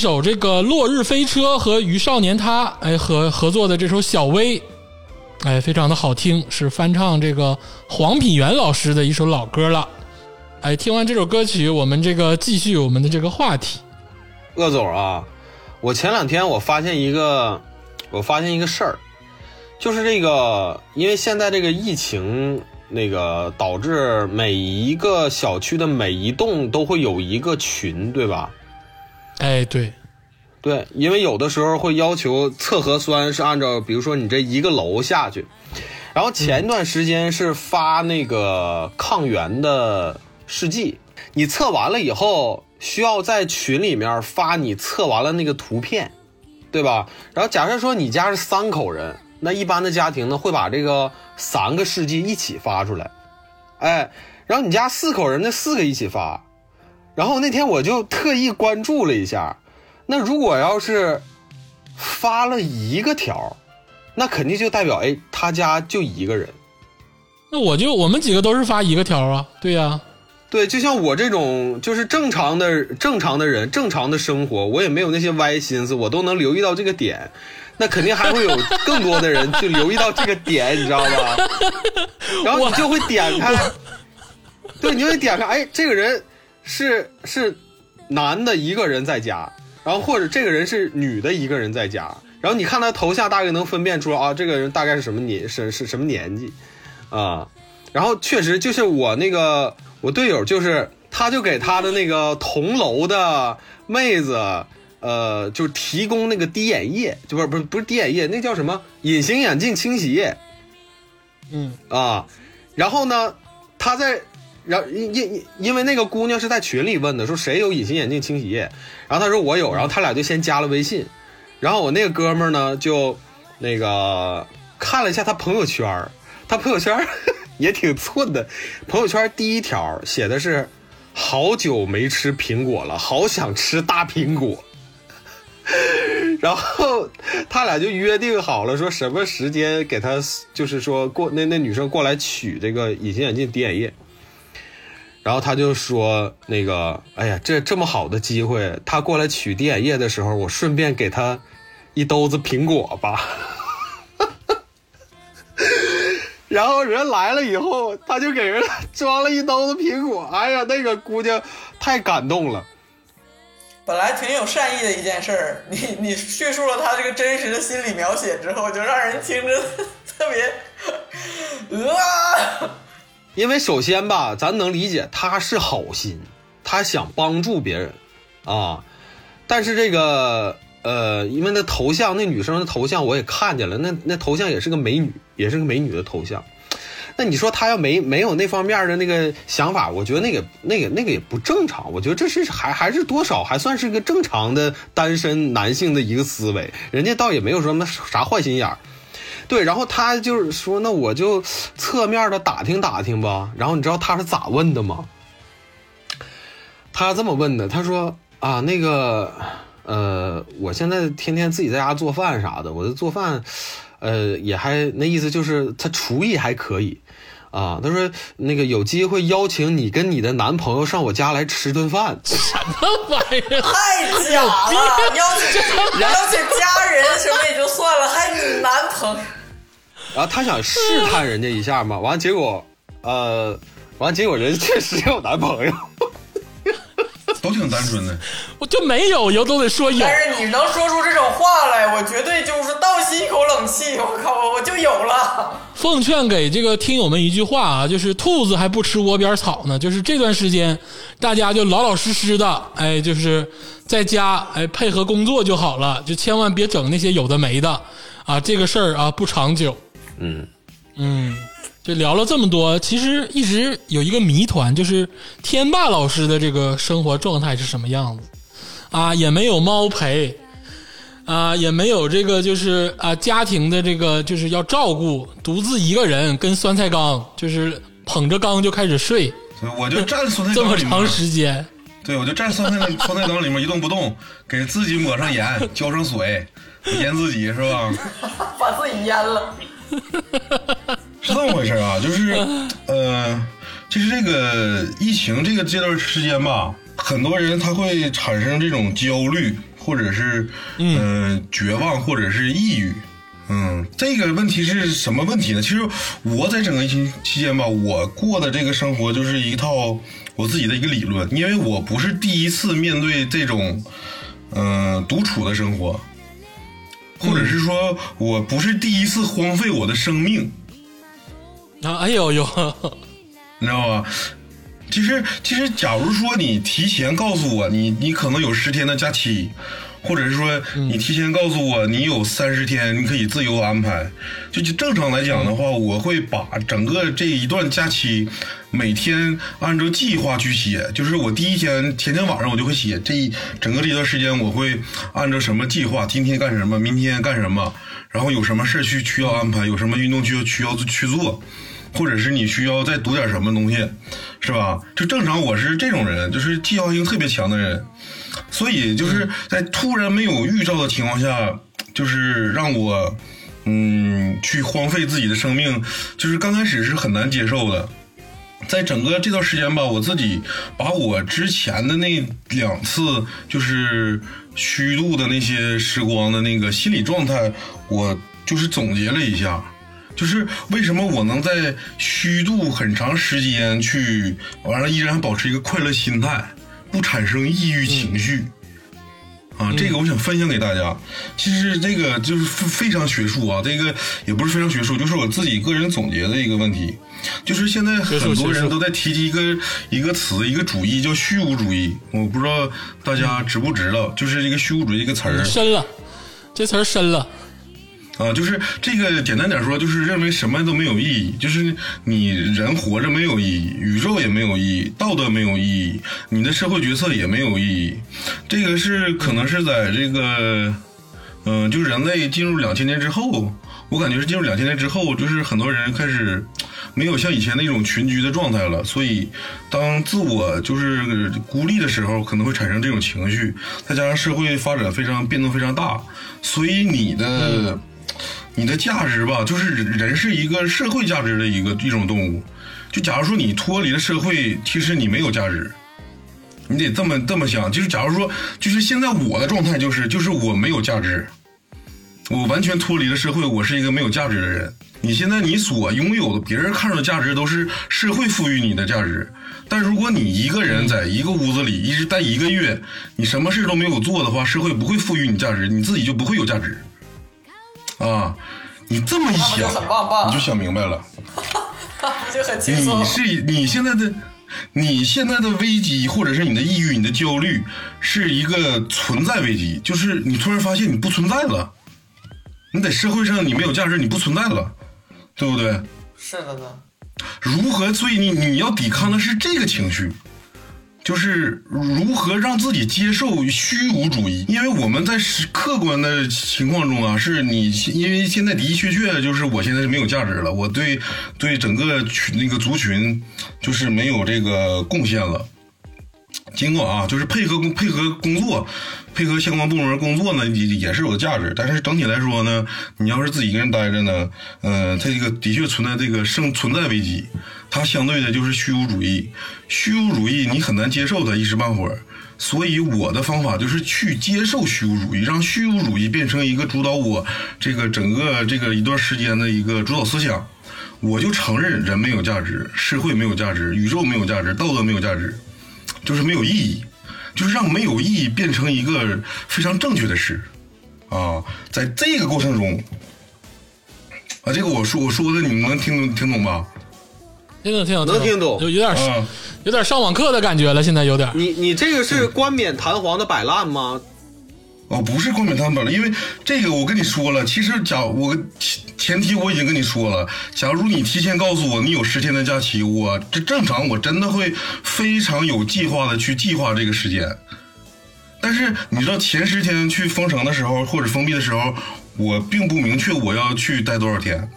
首这个《落日飞车》和于少年他哎合合作的这首《小薇》，哎，非常的好听，是翻唱这个黄品源老师的一首老歌了。哎，听完这首歌曲，我们这个继续我们的这个话题。鄂总啊，我前两天我发现一个，我发现一个事儿，就是这个，因为现在这个疫情，那个导致每一个小区的每一栋都会有一个群，对吧？哎，对，对，因为有的时候会要求测核酸是按照，比如说你这一个楼下去，然后前一段时间是发那个抗原的试剂，你测完了以后需要在群里面发你测完了那个图片，对吧？然后假设说你家是三口人，那一般的家庭呢会把这个三个试剂一起发出来，哎，然后你家四口人，那四个一起发。然后那天我就特意关注了一下，那如果要是发了一个条，那肯定就代表哎他家就一个人。那我就我们几个都是发一个条啊，对呀、对，就像我这种就是正常的正常的人，正常的生活，我也没有那些歪心思，我都能留意到这个点。那肯定还会有更多的人去留意到这个点，你知道吧？然后你就会点开，对，你就会点开，哎，这个人是是男的一个人在家，然后或者这个人是女的一个人在家，然后你看他头像大概能分辨出啊，这个人大概是什么年是是什么年纪啊。然后确实就是我那个我队友，就是他就给他的那个同楼的妹子，呃，就提供那个滴眼液，就不是不是不是滴眼液，那叫什么隐形眼镜清洗液嗯，啊。然后呢，他在。然后因因因为那个姑娘是在群里问的，说谁有隐形眼镜清洗液，然后他说我有，然后他俩就先加了微信，然后我那个哥们儿呢就那个看了一下他朋友圈，他朋友圈 也挺寸的，朋友圈第一条写的是好久没吃苹果了，好想吃大苹果。然后他俩就约定好了，说什么时间给他，就是说过那那女生过来取这个隐形眼镜滴眼液。然后他就说那个，哎呀，这这么好的机会，他过来取滴眼液的时候，我顺便给他一兜子苹果吧。然后人来了以后，他就给人装了一兜子苹果。哎呀，那个姑娘太感动了。本来挺有善意的一件事儿，你你叙述了他这个真实的心理描写之后，就让人听着特别，啊，因为首先吧，咱能理解他是好心，他想帮助别人啊。但是这个呃，因为那头像，那女生的头像我也看见了，那那头像也是个美女，也是个美女的头像。那你说他要没没有那方面的那个想法，我觉得那个那个那个也不正常。我觉得这是还还是多少还算是个正常的单身男性的一个思维，人家倒也没有什么啥坏心眼儿。对，然后他就是说，那我就侧面的打听打听吧。然后你知道他是咋问的吗？他这么问的，他说啊，那个，呃，我现在天天自己在家做饭啥的，我的做饭，呃，也还那意思就是他厨艺还可以，啊，他说那个有机会邀请你跟你的男朋友上我家来吃顿饭。什么玩意儿？太假了！邀请邀请家人什么也就算了，还你男朋友，然后他想试探人家一下嘛，完结果，呃，完结果人家确实有男朋友。都挺单纯的。我就没有，有都得说有。但是你能说出这种话来，我绝对就是倒吸一口冷气。我靠，我就有了。奉劝给这个听友们一句话啊，就是兔子还不吃窝边草呢。就是这段时间，大家就老老实实的，哎，就是在家哎配合工作就好了，就千万别整那些有的没的啊。这个事儿啊不长久。嗯，嗯，就聊了这么多，其实一直有一个谜团，就是天霸老师的这个生活状态是什么样子啊？也没有猫陪啊，也没有这个就是啊家庭的这个就是要照顾，独自一个人跟酸菜缸就是捧着缸就开始睡，所以我就站 酸菜这么缸里面长，时间。对我就站酸菜酸菜缸里面一动不动，给自己抹上盐，浇上水，腌自己是吧？把自己腌了。是这么回事啊，就是，呃，其实这个疫情这个这段时间吧，很多人他会产生这种焦虑，或者是嗯、呃绝望，或者是抑郁。嗯，这个问题是什么问题呢？其实我在整个疫情期间吧，我过的这个生活就是一套我自己的一个理论，因为我不是第一次面对这种嗯、呃独处的生活，或者是说我不是第一次荒废我的生命。啊，哎呦呦，你知道吧？其实，其实，假如说你提前告诉我，你你可能有十天的假期，或者是说你提前告诉我你有三十天，你可以自由安排。就就正常来讲的话，我会把整个这一段假期每天按照计划去写。就是我第一天前天晚上我就会写这一整个这段时间，我会按照什么计划，今天干什么，明天干什么，然后有什么事儿去需要安排，有什么运动需要需要去做。或者是你需要再读点什么东西，是吧？就正常，我是这种人，就是计划性特别强的人，所以就是在突然没有预兆的情况下，就是让我嗯去荒废自己的生命，就是刚开始是很难接受的。在整个这段时间吧，我自己把我之前的那两次就是虚度的那些时光的那个心理状态，我就是总结了一下。就是为什么我能在虚度很长时间去，完了依然保持一个快乐心态，不产生抑郁情绪。啊，这个我想分享给大家。其实这个就是非非常学术啊，这个也不是非常学术，就是我自己个人总结的一个问题。就是现在很多人都在提及一个一个词，一个主义叫虚无主义。我不知道大家知不知道，就是这个虚无主义这个词儿。深了，这词儿深了。啊，就是这个简单点说，就是认为什么都没有意义，就是你人活着没有意义，宇宙也没有意义，道德没有意义，你的社会决策也没有意义。这个是可能是在这个，嗯、就是人类进入两千年之后，我感觉是进入两千年之后，就是很多人开始没有像以前那种群居的状态了，所以当自我就是孤立的时候，可能会产生这种情绪，再加上社会发展非常变动非常大，所以你的。你的价值吧，就是人是一个社会价值的一个一种动物。就假如说你脱离了社会，其实你没有价值。你得这么这么想，就是假如说，就是现在我的状态就是，就是我没有价值，我完全脱离了社会，我是一个没有价值的人。你现在你所拥有的，别人看到的价值都是社会赋予你的价值。但如果你一个人在一个屋子里一直待一个月，你什么事都没有做的话，社会不会赋予你价值，你自己就不会有价值。啊，你这么一想，就很棒棒你就想明白了。不 就很轻松你？是你现在的，你现在的危机，或者是你的抑郁、你的焦虑，是一个存在危机，就是你突然发现你不存在了，你在社会上你没有价值，你不存在了，对不对？是的呢。如何？所以你你要抵抗的是这个情绪，就是如何让自己接受虚无主义。因为我们在客观的情况中啊，是你因为现在的的确确就是我现在是没有价值了，我对对整个群那个族群就是没有这个贡献了。尽管啊，就是配合配合工作，配合相关部门工作呢，也也是有价值。但是整体来说呢，你要是自己一个人待着呢，呃，它这个的确存在这个生存在危机，它相对的就是虚无主义。虚无主义你很难接受它一时半会儿，所以我的方法就是去接受虚无主义，让虚无主义变成一个主导我这个整个这个一段时间的一个主导思想。我就承认人没有价值，社会没有价值，宇宙没有价值，道德没有价值。就是没有意义，就是让没有意义变成一个非常正确的事，啊，在这个过程中，啊，这个我说我说的你们能听懂听懂吧？听懂听懂能听懂有有点嗯，有点上网课的感觉了，现在有点。你你这个是冠冕堂皇的摆烂吗？哦，不是冠冕堂皇了，因为这个我跟你说了，其实假我前前提我已经跟你说了，假如你提前告诉我你有十天的假期，我这正常我真的会非常有计划的去计划这个时间。但是你知道前十天去封城的时候或者封闭的时候，我并不明确我要去待多少天，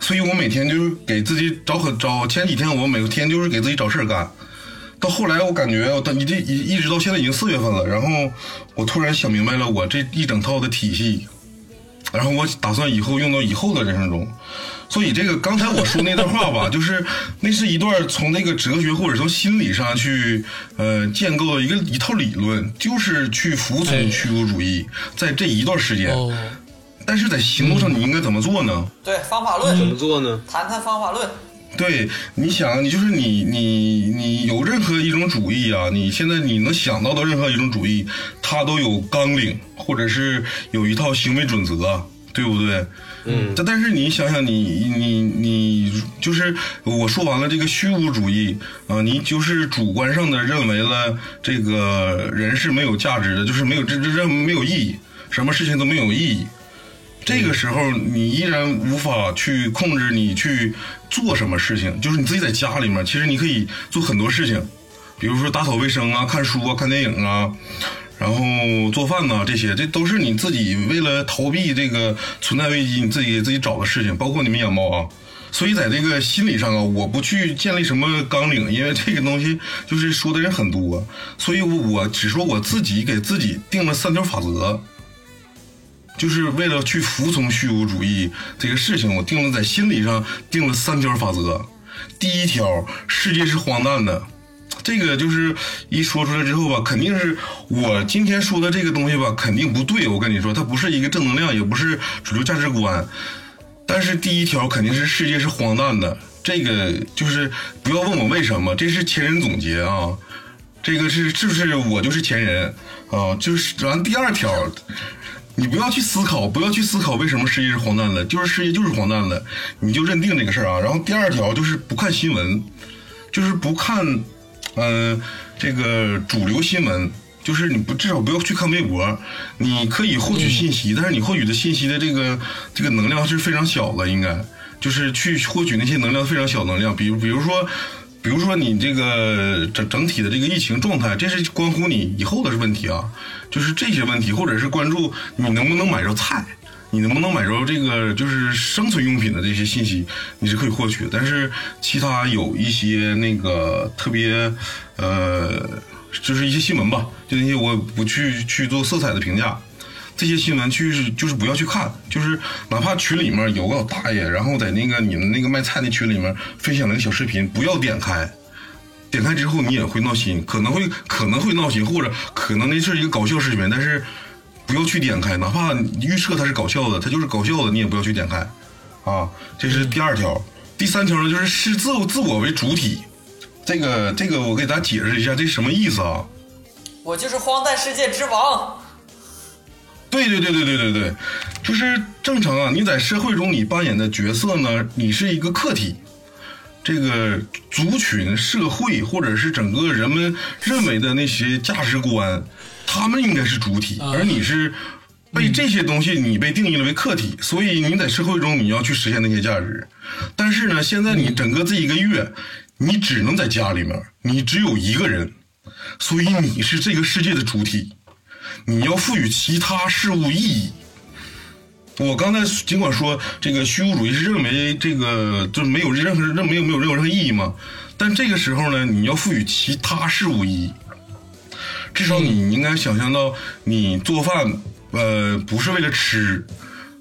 所以我每天就是给自己找很找前几天我每天就是给自己找事儿干。到后来，我感觉我等你这一一直到现在已经四月份了，然后我突然想明白了我这一整套的体系，然后我打算以后用到以后的人生中，所以这个刚才我说那段话吧，就是那是一段从那个哲学或者从心理上去呃建构的一个一套理论，就是去服哎从虚无主义，在这一段时间。哦，但是在行动上你应该怎么做呢？对，方法论，怎么做呢？谈谈方法论。对，你想，你就是你，你，你有任何一种主义啊，你现在你能想到的任何一种主义，它都有纲领，或者是有一套行为准则，对不对？嗯，但但是你想想你，你你就是我说完了这个虚无主义啊、你就是主观上的认为了这个人是没有价值的，就是没有这这这没有意义，什么事情都没有意义。这个时候，你依然无法去控制你去做什么事情，就是你自己在家里面，其实你可以做很多事情，比如说打扫卫生啊、看书啊、看电影啊，然后做饭呐、这些，这都是你自己为了逃避这个存在危机，你自己给自己找的事情，包括你们养猫啊。所以在这个心理上啊，我不去建立什么纲领，因为这个东西就是说的人很多，所以我只说我自己给自己定了三条法则。就是为了去服从虚无主义这个事情，我定了在心理上定了三条法则。第一条，世界是荒诞的。这个就是一说出来之后吧，肯定是我今天说的这个东西吧，肯定不对。我跟你说，它不是一个正能量，也不是主流价值观。但是第一条肯定是世界是荒诞的，这个就是不要问我为什么，这是前人总结啊。这个是是不是我就是前人啊？就是然后第二条，你不要去思考，不要去思考为什么世界是荒诞的，就是世界就是荒诞的，你就认定这个事儿啊。然后第二条就是不看新闻，就是不看，呃，这个主流新闻，就是你不至少不要去看微博，你可以获取信息，但是你获取的信息的这个这个能量是非常小的，应该就是去获取那些能量非常小能量，比如比如说。比如说你这个整整体的这个疫情状态，这是关乎你以后的问题啊，就是这些问题，或者是关注你能不能买着菜，你能不能买着这个就是生存用品的这些信息，你是可以获取。但是其他有一些那个特别呃，就是一些新闻吧，就那些我不去去做色彩的评价。这些新闻去就是不要去看，就是哪怕群里面有个老大爷，然后在那个你们那个卖菜那群里面分享了个小视频，不要点开，点开之后你也会闹心，可能会可能会闹心，或者可能那是一个搞笑视频，但是不要去点开，哪怕预测它是搞笑的，它就是搞笑的，你也不要去点开，啊，这是第二条。第三条呢，就是视自自我为主体，这个这个我给大家解释一下，这什么意思啊？我就是荒诞世界之王。对对对对对对对，就是正常啊！你在社会中你扮演的角色呢，你是一个客体，这个族群、社会或者是整个人们认为的那些价值观，他们应该是主体，而你是被这些东西你被定义了为客体，所以你在社会中你要去实现那些价值。但是呢，现在你整个这一个月，你只能在家里面，你只有一个人，所以你是这个世界的主体。你要赋予其他事物意义。我刚才尽管说这个虚无主义是认为这个就没有任何任没有没有任何任何意义嘛，但这个时候呢，你要赋予其他事物意义。至少你应该想象到，你做饭呃不是为了吃，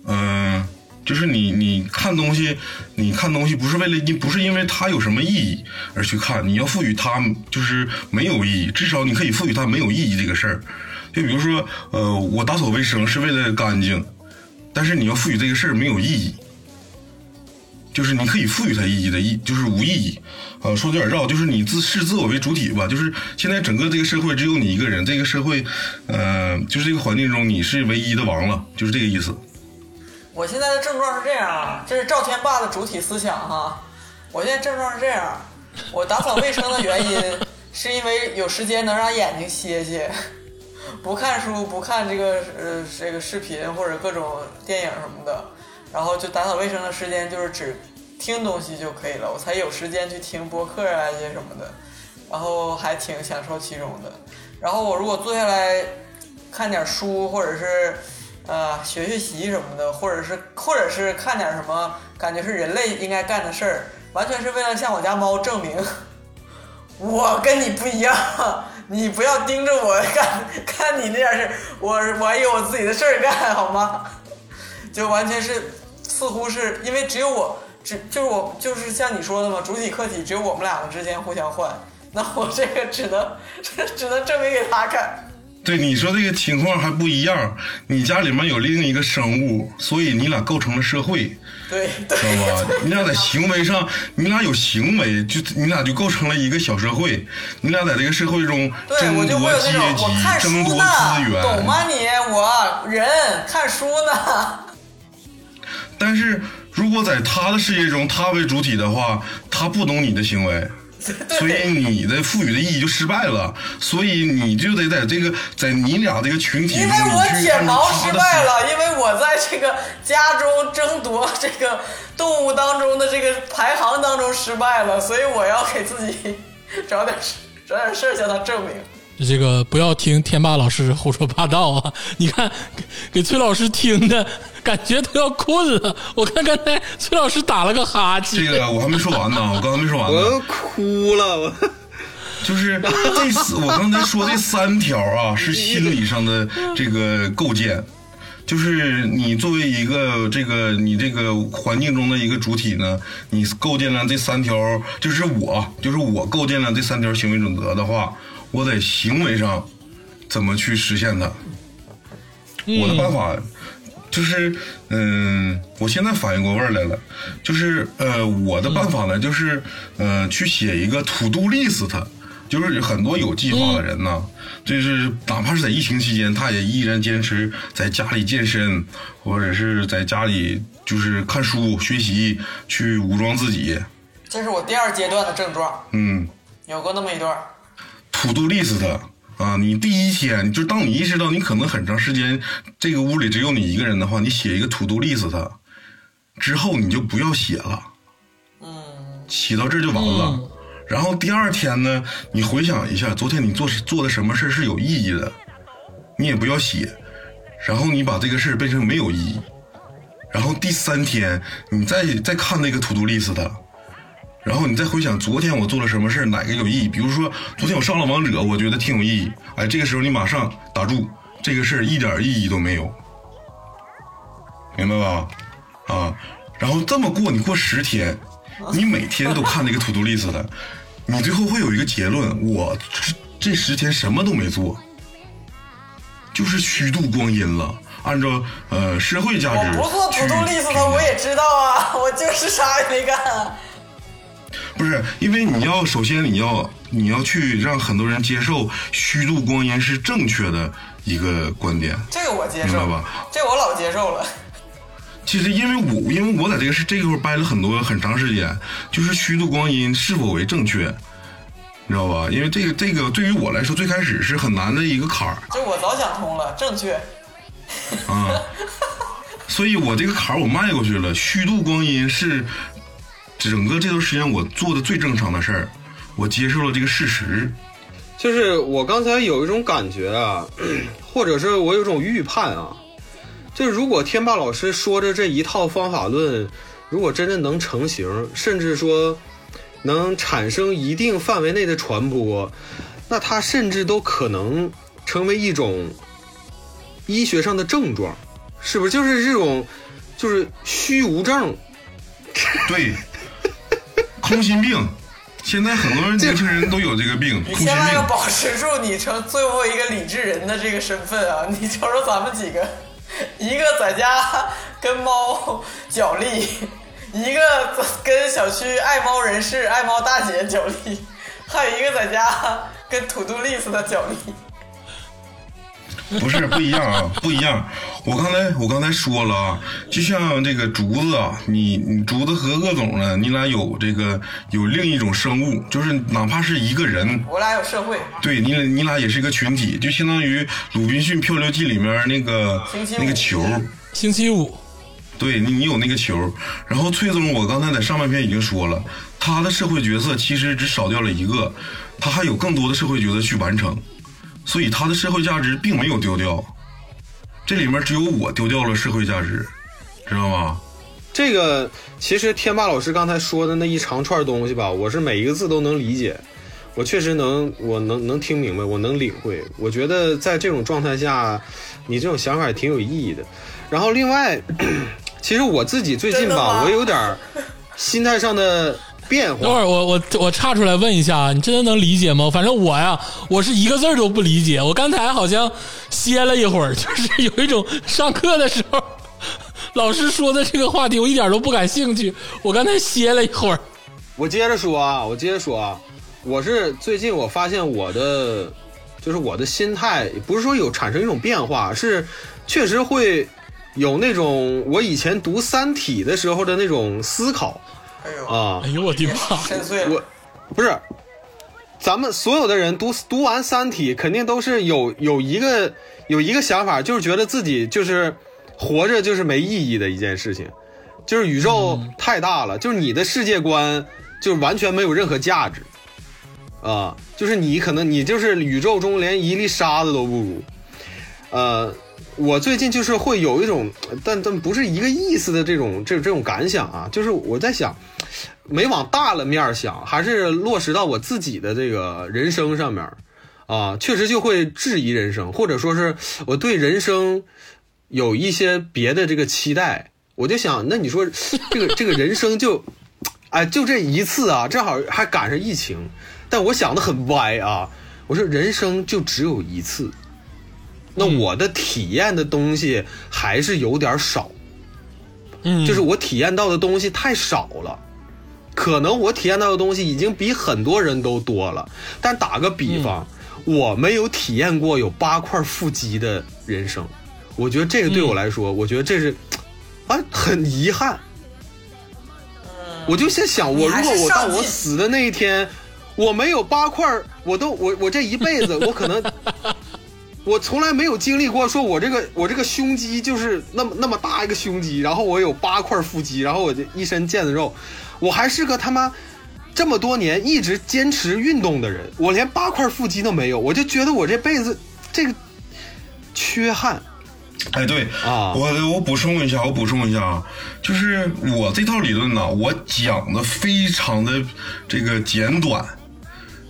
嗯、就是你你看东西，你看东西不是为了因不是因为它有什么意义而去看，你要赋予它就是没有意义，至少你可以赋予它没有意义这个事儿。就比如说，呃，我打扫卫生是为了干净，但是你要赋予这个事儿没有意义，就是你可以赋予它意义的意，就是无意义。啊，说的有点绕，就是你自视自我为主体吧，就是现在整个这个社会只有你一个人，这个社会，呃，就是这个环境中你是唯一的王了，就是这个意思。我现在的症状是这样啊，这是赵天霸的主体思想哈。我现在症状是这样，我打扫卫生的原因是因为有时间能让眼睛歇歇，不看书，不看这个呃这个视频或者各种电影什么的，然后就打扫卫生的时间就是只听东西就可以了，我才有时间去听播客啊一些什么的，然后还挺享受其中的。然后我如果坐下来看点书，或者是呃学学习什么的，或者是或者是看点什么感觉是人类应该干的事儿，完全是为了向我家猫证明 我跟你不一样，你不要盯着我干，干你那点事，我我还有我自己的事儿干，好吗？就完全是似乎是因为只有我只就是我就是像你说的嘛，主体客体只有我们两个之间互相换，那我这个只能 只能证明给他看。对你说这个情况还不一样，你家里面有另一个生物，所以你俩构成了社会，对对知道吧？你俩在行为上，你俩有行为，就你俩就构成了一个小社会，你俩在这个社会中，争夺阶级，争夺资，源，懂吗你？我人看书呢。但是如果在他的世界中，他为主体的话，他不懂你的行为，所以你的赋予的意义就失败了。所以你就得在这个在你俩这个群体中，因为我剪毛他的失败了，因为我在这个家中争夺这个动物当中的这个排行当中失败了，所以我要给自己 找点事找点事儿向他证明。这个不要听天霸老师胡说八道啊！你看，给给崔老师听的感觉都要困了。我看刚才崔老师打了个哈欠。这个我还没说完呢，我刚才没说完我呢都。哭了，我就是这四，我刚才说这三条啊，是心理上的这个构建。就是你作为一个这个你这个环境中的一个主体呢，你构建了这三条，就是我，就是我构建了这三条行为准则的话，我在行为上怎么去实现它？我的办法就是，嗯，我现在反应过味儿来了，就是呃，我的办法呢，就是呃，去写一个 to do list，就是很多有计划的人呢，就是哪怕是在疫情期间，他也依然坚持在家里健身，或者是在家里就是看书学习，去武装自己，这是我第二阶段的症状，嗯。有过那么一段儿。to do list 啊，你第一天就当你意识到你可能很长时间这个屋里只有你一个人的话，你写一个 to do list，之后你就不要写了，嗯，写到这就完了。然后第二天呢，你回想一下昨天你做做的什么事儿是有意义的，你也不要写，然后你把这个事儿变成没有意义。然后第三天你再再看那个 to do list，然后你再回想昨天我做了什么事儿，哪个有意义？比如说昨天我上了王者，我觉得挺有意义。哎，这个时候你马上打住，这个事儿一点意义都没有，明白吧？啊，然后这么过，你过十天，你每天都看那个 to do list 的，你最后会有一个结论：我这这十天什么都没做，就是虚度光阴了。按照呃社会价值我不做去 to do list 的，我也知道啊，我就是啥也没干。不是，因为你要首先你要你要去让很多人接受虚度光阴是正确的一个观点。这个我接受明白吧，这我老接受了。其实因为我因为我在这个是这个会儿掰了很多很长时间，就是虚度光阴是否为正确，你知道吧？因为这个这个对于我来说最开始是很难的一个坎儿这我早想通了，正确。啊，所以我这个坎儿我迈过去了。虚度光阴是整个这段时间我做的最正常的事儿，我接受了这个事实。就是我刚才有一种感觉啊，或者是我有一种预判啊，就是如果天霸老师说的这一套方法论，如果真的能成型，甚至说能产生一定范围内的传播，那它甚至都可能成为一种医学上的症状，是不是？就是这种，就是虚无症。对，空心病，现在很多人年轻人都有这个病，你空心病。现在要保持住你成最后一个理智人的这个身份啊！你瞅瞅咱们几个，一个在家跟猫角力，一个跟小区爱猫人士、爱猫大姐角力，还有一个在家跟土豆 list 的角力。不是不一样啊，不一样。我刚才我刚才说了啊，就像这个竹子啊，你你竹子和鄂总呢，你俩有这个有另一种生物，就是哪怕是一个人，我俩有社会，对你俩你俩也是一个群体，就相当于《鲁滨逊漂流记》里面那个那个球。星期五，对你，你有那个球，然后崔总，我刚才在上半篇已经说了，他的社会角色其实只少掉了一个，他还有更多的社会角色去完成，所以他的社会价值并没有丢掉，这里面只有我丢掉了社会价值，知道吗？这个其实天霸老师刚才说的那一长串东西吧，我是每一个字都能理解，我确实能，我能能听明白，我能领会。我觉得在这种状态下，你这种想法也挺有意义的。然后另外，其实我自己最近吧，我有点，心态上的变等会。儿我我我插出来问一下，你真的能理解吗？反正我呀，我是一个字儿都不理解。我刚才好像歇了一会儿，就是有一种上课的时候老师说的这个话题，我一点都不感兴趣。我刚才歇了一会儿。我接着说啊，我接着说啊，我是最近我发现我的，就是我的心态不是说有产生一种变化，是确实会有那种我以前读《三体》的时候的那种思考啊哎，呦我的妈！深邃我。不是，咱们所有的人读读完《三体》，肯定都是有有一个有一个想法，就是觉得自己就是活着就是没意义的一件事情，就是宇宙太大了，就是你的世界观就完全没有任何价值啊、就是你可能你就是宇宙中连一粒沙子都不如，呃。我最近就是会有一种，但但不是一个意思的这种这这种感想啊，就是我在想，没往大了面儿想，还是落实到我自己的这个人生上面啊，确实就会质疑人生，或者说是我对人生有一些别的这个期待。我就想，那你说 这个这个人生就，哎，就这一次啊，正好还赶上疫情，但我想的很歪啊，我说人生就只有一次，那我的体验的东西还是有点少。嗯，就是我体验到的东西太少了，可能我体验到的东西已经比很多人都多了。但打个比方，我没有体验过有八块腹肌的人生，我觉得这个对我来说，我觉得这是啊很遗憾。我就在想，我如果我到我死的那一天，我没有八块，我都我我这一辈子，我可能我从来没有经历过，说我这个我这个胸肌就是那么那么大一个胸肌，然后我有八块腹肌，然后我就一身腱子肉，我还是个他妈这么多年一直坚持运动的人，我连八块腹肌都没有，我就觉得我这辈子这个缺憾。哎，对啊。我我补充一下，我补充一下啊，就是我这套理论呢，我讲的非常的这个简短，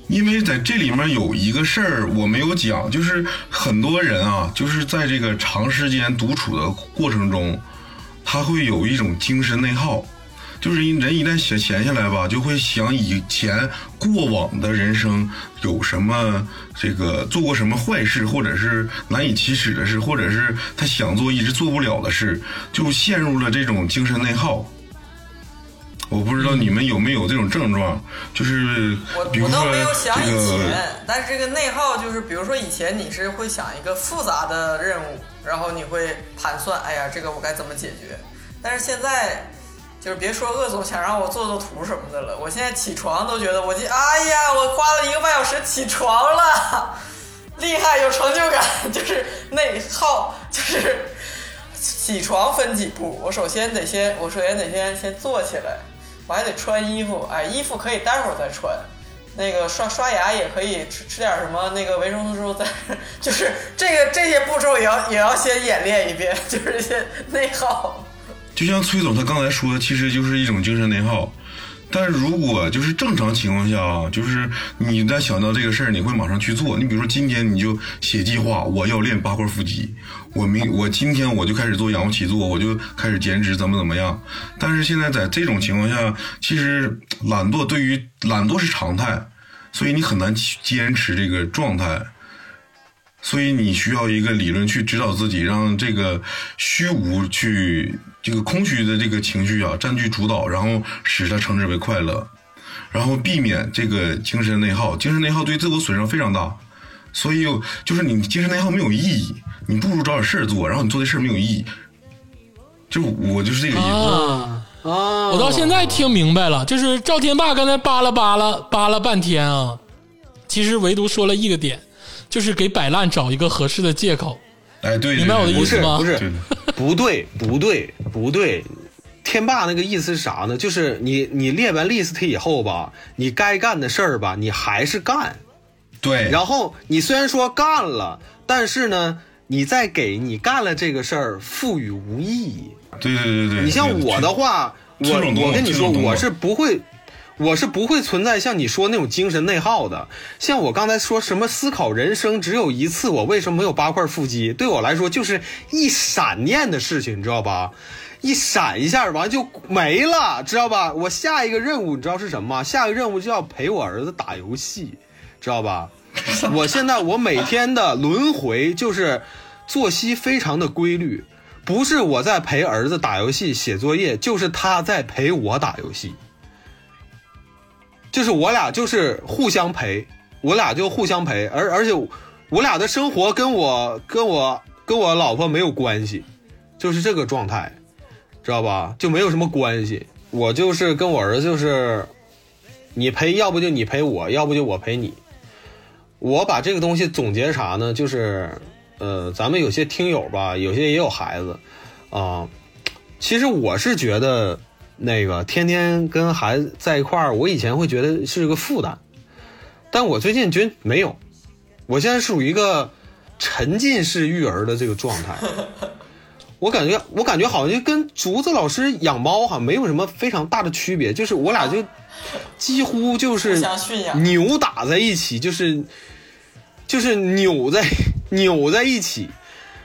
因为在这里面有一个事儿我没有讲，就是很多人啊，就是在这个长时间独处的过程中，他会有一种精神内耗。就是人一旦闲闲下来吧，就会想以前过往的人生有什么这个做过什么坏事，或者是难以启齿的事，或者是他想做一直做不了的事，就陷入了这种精神内耗。我不知道你们有没有这种症状，就是我我倒没有想以这个前，但是这个内耗就是，比如说以前你是会想一个复杂的任务，然后你会盘算，哎呀，这个我该怎么解决？但是现在就是别说鄂总想让我做做图什么的了，我现在起床都觉得我今哎呀，我花了一个半小时起床了，厉害，有成就感，就是内耗，就是起床分几步，我首先得先，我首先得先先坐起来，我还得穿衣服，哎，衣服可以待会儿再穿。那个刷刷牙也可以吃吃点什么那个维生素再，就是这个这些步骤也要也要先演练一遍，就是先内耗。就像崔总他刚才说的，其实就是一种精神内耗。但如果就是正常情况下啊，就是你在想到这个事儿，你会马上去做。你比如说今天你就写计划，我要练八块腹肌，我明 我今天我就开始做仰卧起坐，我就开始减脂，怎么怎么样。但是现在在这种情况下，其实懒惰对于懒惰是常态，所以你很难去坚持这个状态。所以你需要一个理论去指导自己，让这个虚无去这个空虚的这个情绪啊占据主导，然后使它称之为快乐，然后避免这个精神内耗。精神内耗对自我损伤非常大，所以就是你精神内耗没有意义，你不如找点事儿做，然后你做的事儿没有意义。就我就是这个意思。啊，啊！我到现在听明白了，就是赵天霸刚才扒拉扒拉扒拉半天啊，其实唯独说了一个点，就是给摆烂找一个合适的借口。哎，对，明白我的意不思吗是不是 不对不对不对，天霸那个意思是啥呢？就是你你列完 list 以后吧，你该干的事儿吧，你还是干。对，然后你虽然说干了，但是呢，你再给你干了这个事儿赋予无意义。对对对对，你像我的话，我我我跟你说，我是不会，我是不会存在像你说那种精神内耗的。像我刚才说什么思考人生只有一次，我为什么没有八块腹肌？对我来说就是一闪念的事情，你知道吧？一闪一下，完就没了，知道吧？我下一个任务你知道是什么吗？下一个任务就要陪我儿子打游戏，知道吧？我现在我每天的轮回就是作息非常的规律，不是我在陪儿子打游戏写作业，就是他在陪我打游戏，就是我俩就是互相陪，我俩就互相陪，而而且我俩的生活跟我跟我跟我老婆没有关系，就是这个状态，知道吧？就没有什么关系。我就是跟我儿子就是，你陪，要不就你陪我，要不就我陪你。我把这个东西总结啥呢？就是，呃，咱们有些听友吧，有些也有孩子，啊、其实我是觉得，那个天天跟孩子在一块儿，我以前会觉得是个负担，但我最近觉得没有，我现在属于一个沉浸式育儿的这个状态。我感觉，我感觉好像就跟竹子老师养猫好像没有什么非常大的区别，就是我俩就几乎就是扭打在一起，就是就是扭在 扭在一起，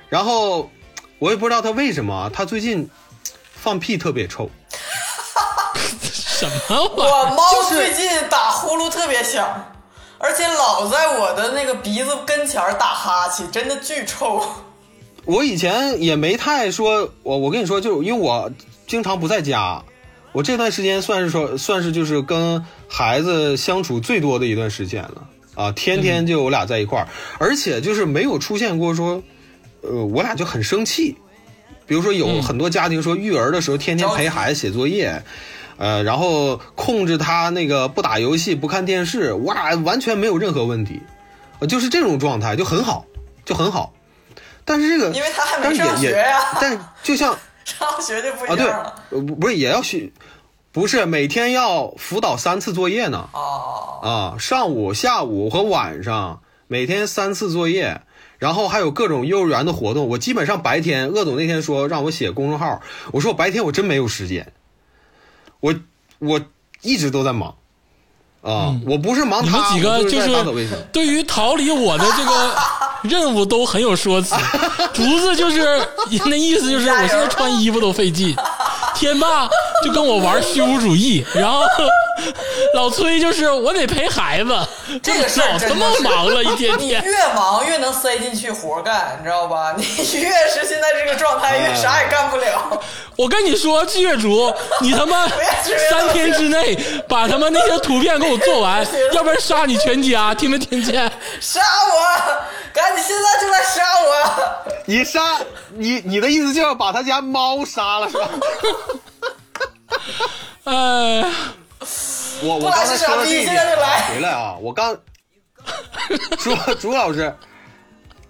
然后我也不知道他为什么啊，他最近放屁特别臭。什么玩意儿？我猫最近打呼噜特别响，而且老在我的那个鼻子跟前打哈欠，真的巨臭。我以前也没太说，我我跟你说，就是因为我经常不在家，我这段时间算是说算是就是跟孩子相处最多的一段时间了啊，天天就我俩在一块儿，而且就是没有出现过说，呃，我俩就很生气。比如说有很多家庭说育儿的时候天天陪孩子写作业，呃，然后控制他那个不打游戏不看电视，我俩完全没有任何问题，呃就是这种状态就很好，就很好。但是这个，因为他还没但是上也学呀也，但就像 上学就不啊，对，一样了。呃不不是也要学，不是每天要辅导三次作业呢哦，啊，上午、下午和晚上每天三次作业，然后还有各种幼儿园的活动。我基本上白天，鄂总那天说让我写公众号，我说我白天我真没有时间，我我一直都在忙。啊，我不是忙你们，几个就是。对于逃离我的这个任务都很有说辞。竹子就是那意思，就是我现在穿衣服都费劲。天霸就跟我玩虚无主义，然后 老崔就是我得陪孩子，这个事儿老他妈忙了一天 你天。越忙越能塞进去活干，你知道吧？你越是现在这个状态，越啥也干不了。我跟你说，巨月竹，你他妈三天之内把他妈那些图片给我做完，要不然杀你全家，听没听见？杀我！赶紧现在就来杀我！你杀你，你的意思就是要把他家猫杀了是吧？哎，我我刚才说的这一点回来啊，我刚朱朱老师，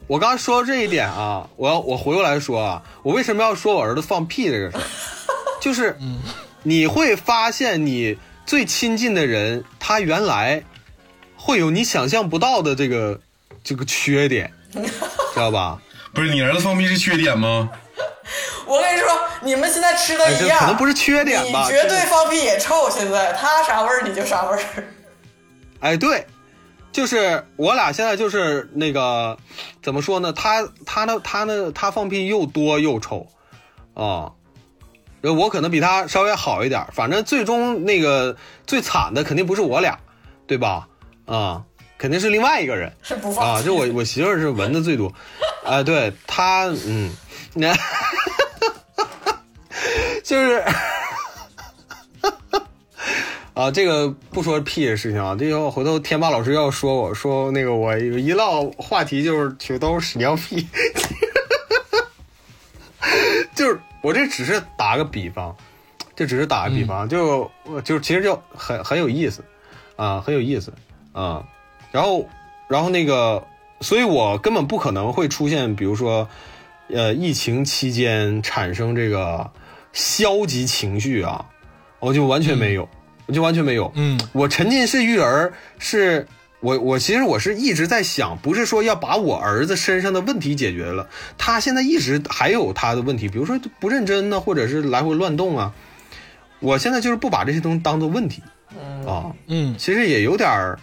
我刚说这一点啊，我要我回过来说啊，我为什么要说我儿子放屁这个事儿？就是 你会发现你最亲近的人，他原来会有你想象不到的这个这个缺点，知道吧？不是你儿子放屁是缺点吗？我跟你说，你们现在吃的一样，可能不是缺点吧你绝对放屁也臭。现在他啥味儿你就啥味儿。哎，对，就是我俩现在就是那个怎么说呢？他他呢他呢他放屁又多又臭啊，呃我可能比他稍微好一点，反正最终那个最惨的肯定不是我俩，对吧？啊，肯定是另外一个人是不放啊，就我我媳妇儿是闻的最多，啊，对他嗯，那 就是。啊，这个不说屁的事情啊，这个回头天霸老师要说我说那个我一唠话题就是全都是屎尿屁，就是我这只是打个比方，这只是打个比方，就就其实就很很有意思啊，很有意思啊，然后然后那个，所以我根本不可能会出现，比如说呃疫情期间产生这个消极情绪啊，我就完全没有。我就完全没有。嗯，我沉浸式育儿是我我其实我是一直在想，不是说要把我儿子身上的问题解决了，他现在一直还有他的问题，比如说不认真呢，或者是来回乱动啊。我现在就是不把这些东西当做问题啊，嗯，其实也有点儿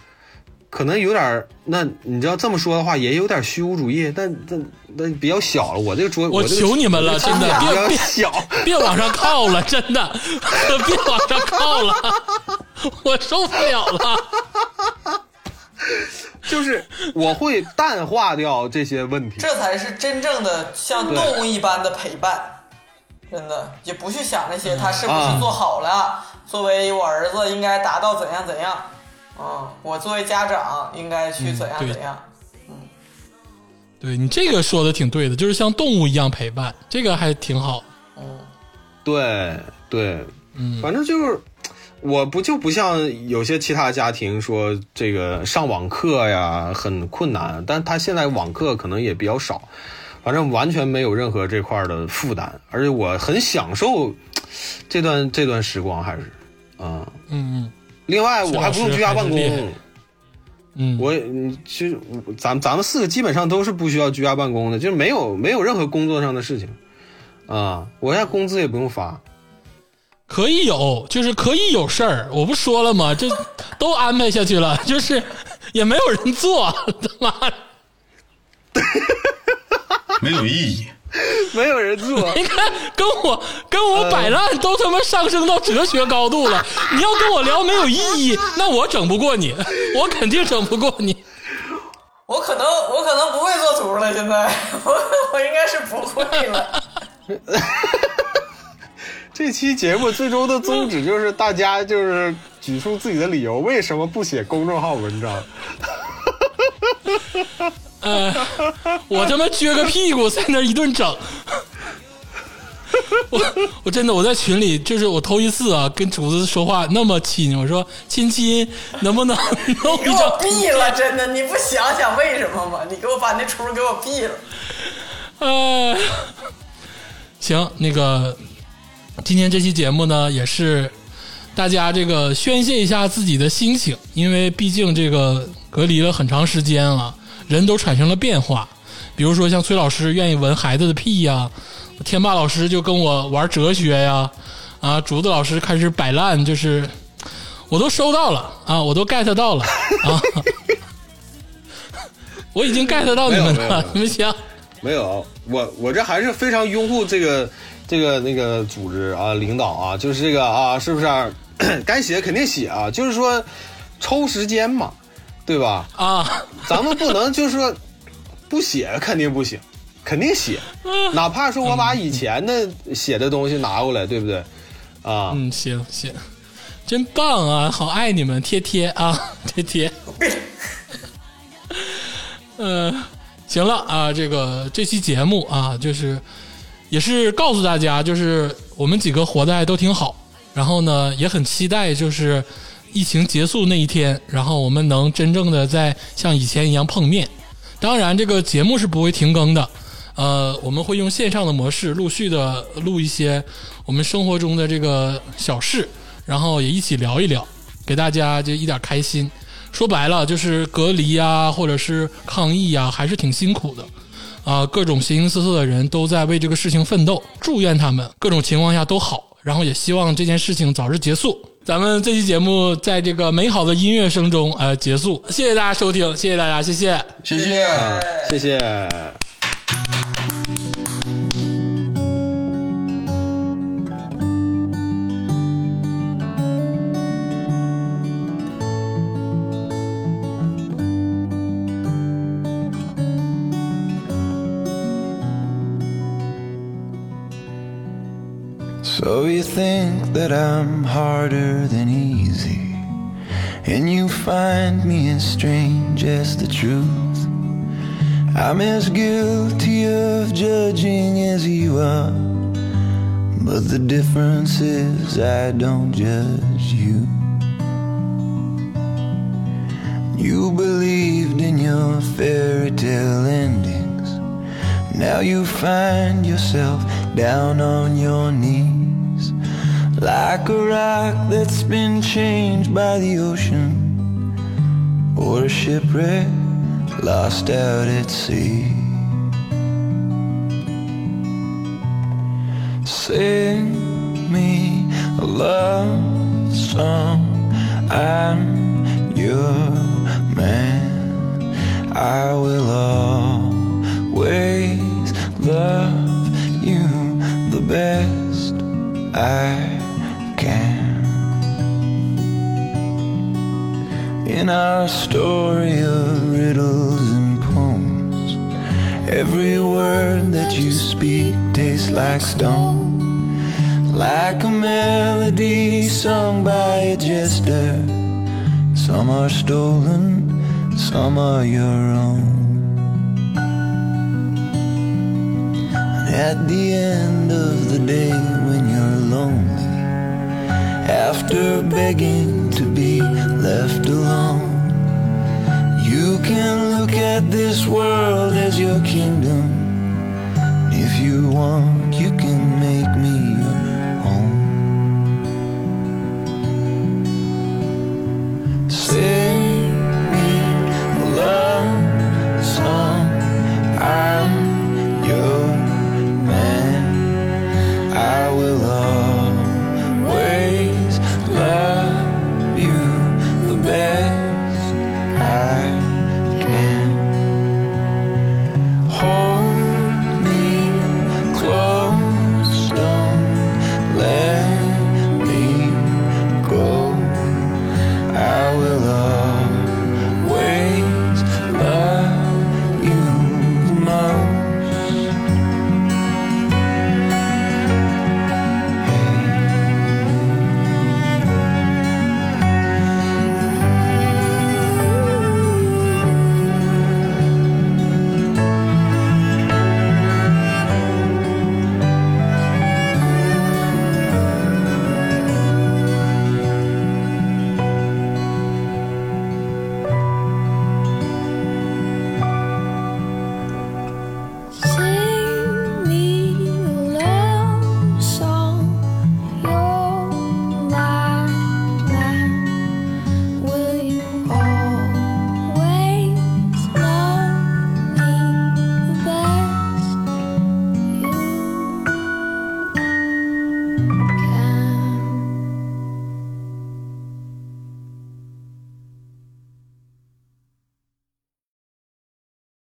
可能有点儿，那你知道这么说的话，也有点虚无主义，但但但比较小了。我这个桌，我这个求你们了，真的，比较别别小。别往上靠了，真的，别往上靠了，我受不了了。就是我会淡化掉这些问题。这才是真正的像动物一般的陪伴，真的也不去想那些他是不是做好了。作为我儿子应该达到怎样怎样，嗯，我作为家长应该去怎样怎样。嗯对你这个说的挺对的，就是像动物一样陪伴，这个还挺好。嗯对对，嗯，反正就是，我不就不像有些其他家庭说这个上网课呀很困难，但他现在网课可能也比较少，反正完全没有任何这块的负担，而且我很享受这段这段时光，还是啊、嗯另外我还不用居家办公。嗯，我嗯其实我咱咱们四个基本上都是不需要居家办公的，就是没有没有任何工作上的事情啊，我现在工资也不用发。可以有，就是可以有事儿，我不说了吗？这都安排下去了，就是也没有人做，他妈的 没有意义。没有人做，你看，跟我跟我摆烂都他妈上升到哲学高度了。你要跟我聊没有意义，那我整不过你，我肯定整不过你。我可能我可能不会做图了，现在我 我应该是不会了。这期节目最终的宗旨就是大家就是举出自己的理由，为什么不写公众号文章？呃，我他妈撅个屁股在那一顿整。我我真的我在群里就是我头一次啊跟竹子说话那么亲，我说亲亲能不能弄给我毙了，真的！你不想想为什么吗？你给我把那出给我毙了。呃，行，那个今天这期节目呢，也是大家这个宣泄一下自己的心情，因为毕竟这个隔离了很长时间了，人都产生了变化。比如说像崔老师愿意闻孩子的屁呀，天霸老师就跟我玩哲学呀，啊，竹子老师开始摆烂，就是我都收到了啊，我都 get 到了啊，我已经 get 到你们了你们想。没有，我我这还是非常拥护这个这个那个组织啊，领导啊，就是这个啊，是不是啊、该写肯定写啊，就是说抽时间嘛，对吧？啊，咱们不能就是说不写肯定不行，肯定写，哪怕说我把以前的写的东西拿过来，对不对？啊，嗯，行行，真棒啊，好爱你们，贴贴啊，贴贴。呃，行了啊，这个这期节目啊，就是也是告诉大家，就是我们几个活的还都挺好，然后呢，也很期待就是疫情结束那一天，然后我们能真正的在像以前一样碰面。当然，这个节目是不会停更的。呃，我们会用线上的模式陆续的录一些我们生活中的这个小事，然后也一起聊一聊，给大家就一点开心。说白了就是隔离呀，或者是抗疫呀，还是挺辛苦的。啊、各种形形色色的人都在为这个事情奋斗，祝愿他们各种情况下都好，然后也希望这件事情早日结束。咱们这期节目在这个美好的音乐声中呃结束，谢谢大家收听，谢谢大家，谢谢。谢谢。谢谢。So you think that I'm harder than easy, and you find me as strange as the truth. I'm as guilty of judging as you are, but the difference is I don't judge you. You believed in your fairy tale endings. Now you find yourself down on your knees, like a rock that's been changed by the ocean, or a shipwreck lost out at sea. Sing me a love song. I'm your man. I will Our story of riddles and poems, every word that you speak tastes like stone. Like a melody sung by a jester. Some are stolen, some are your own. And at the end of the day, when you're lonely, after begging to be left alone, you can look at this world as your kingdom. If you want,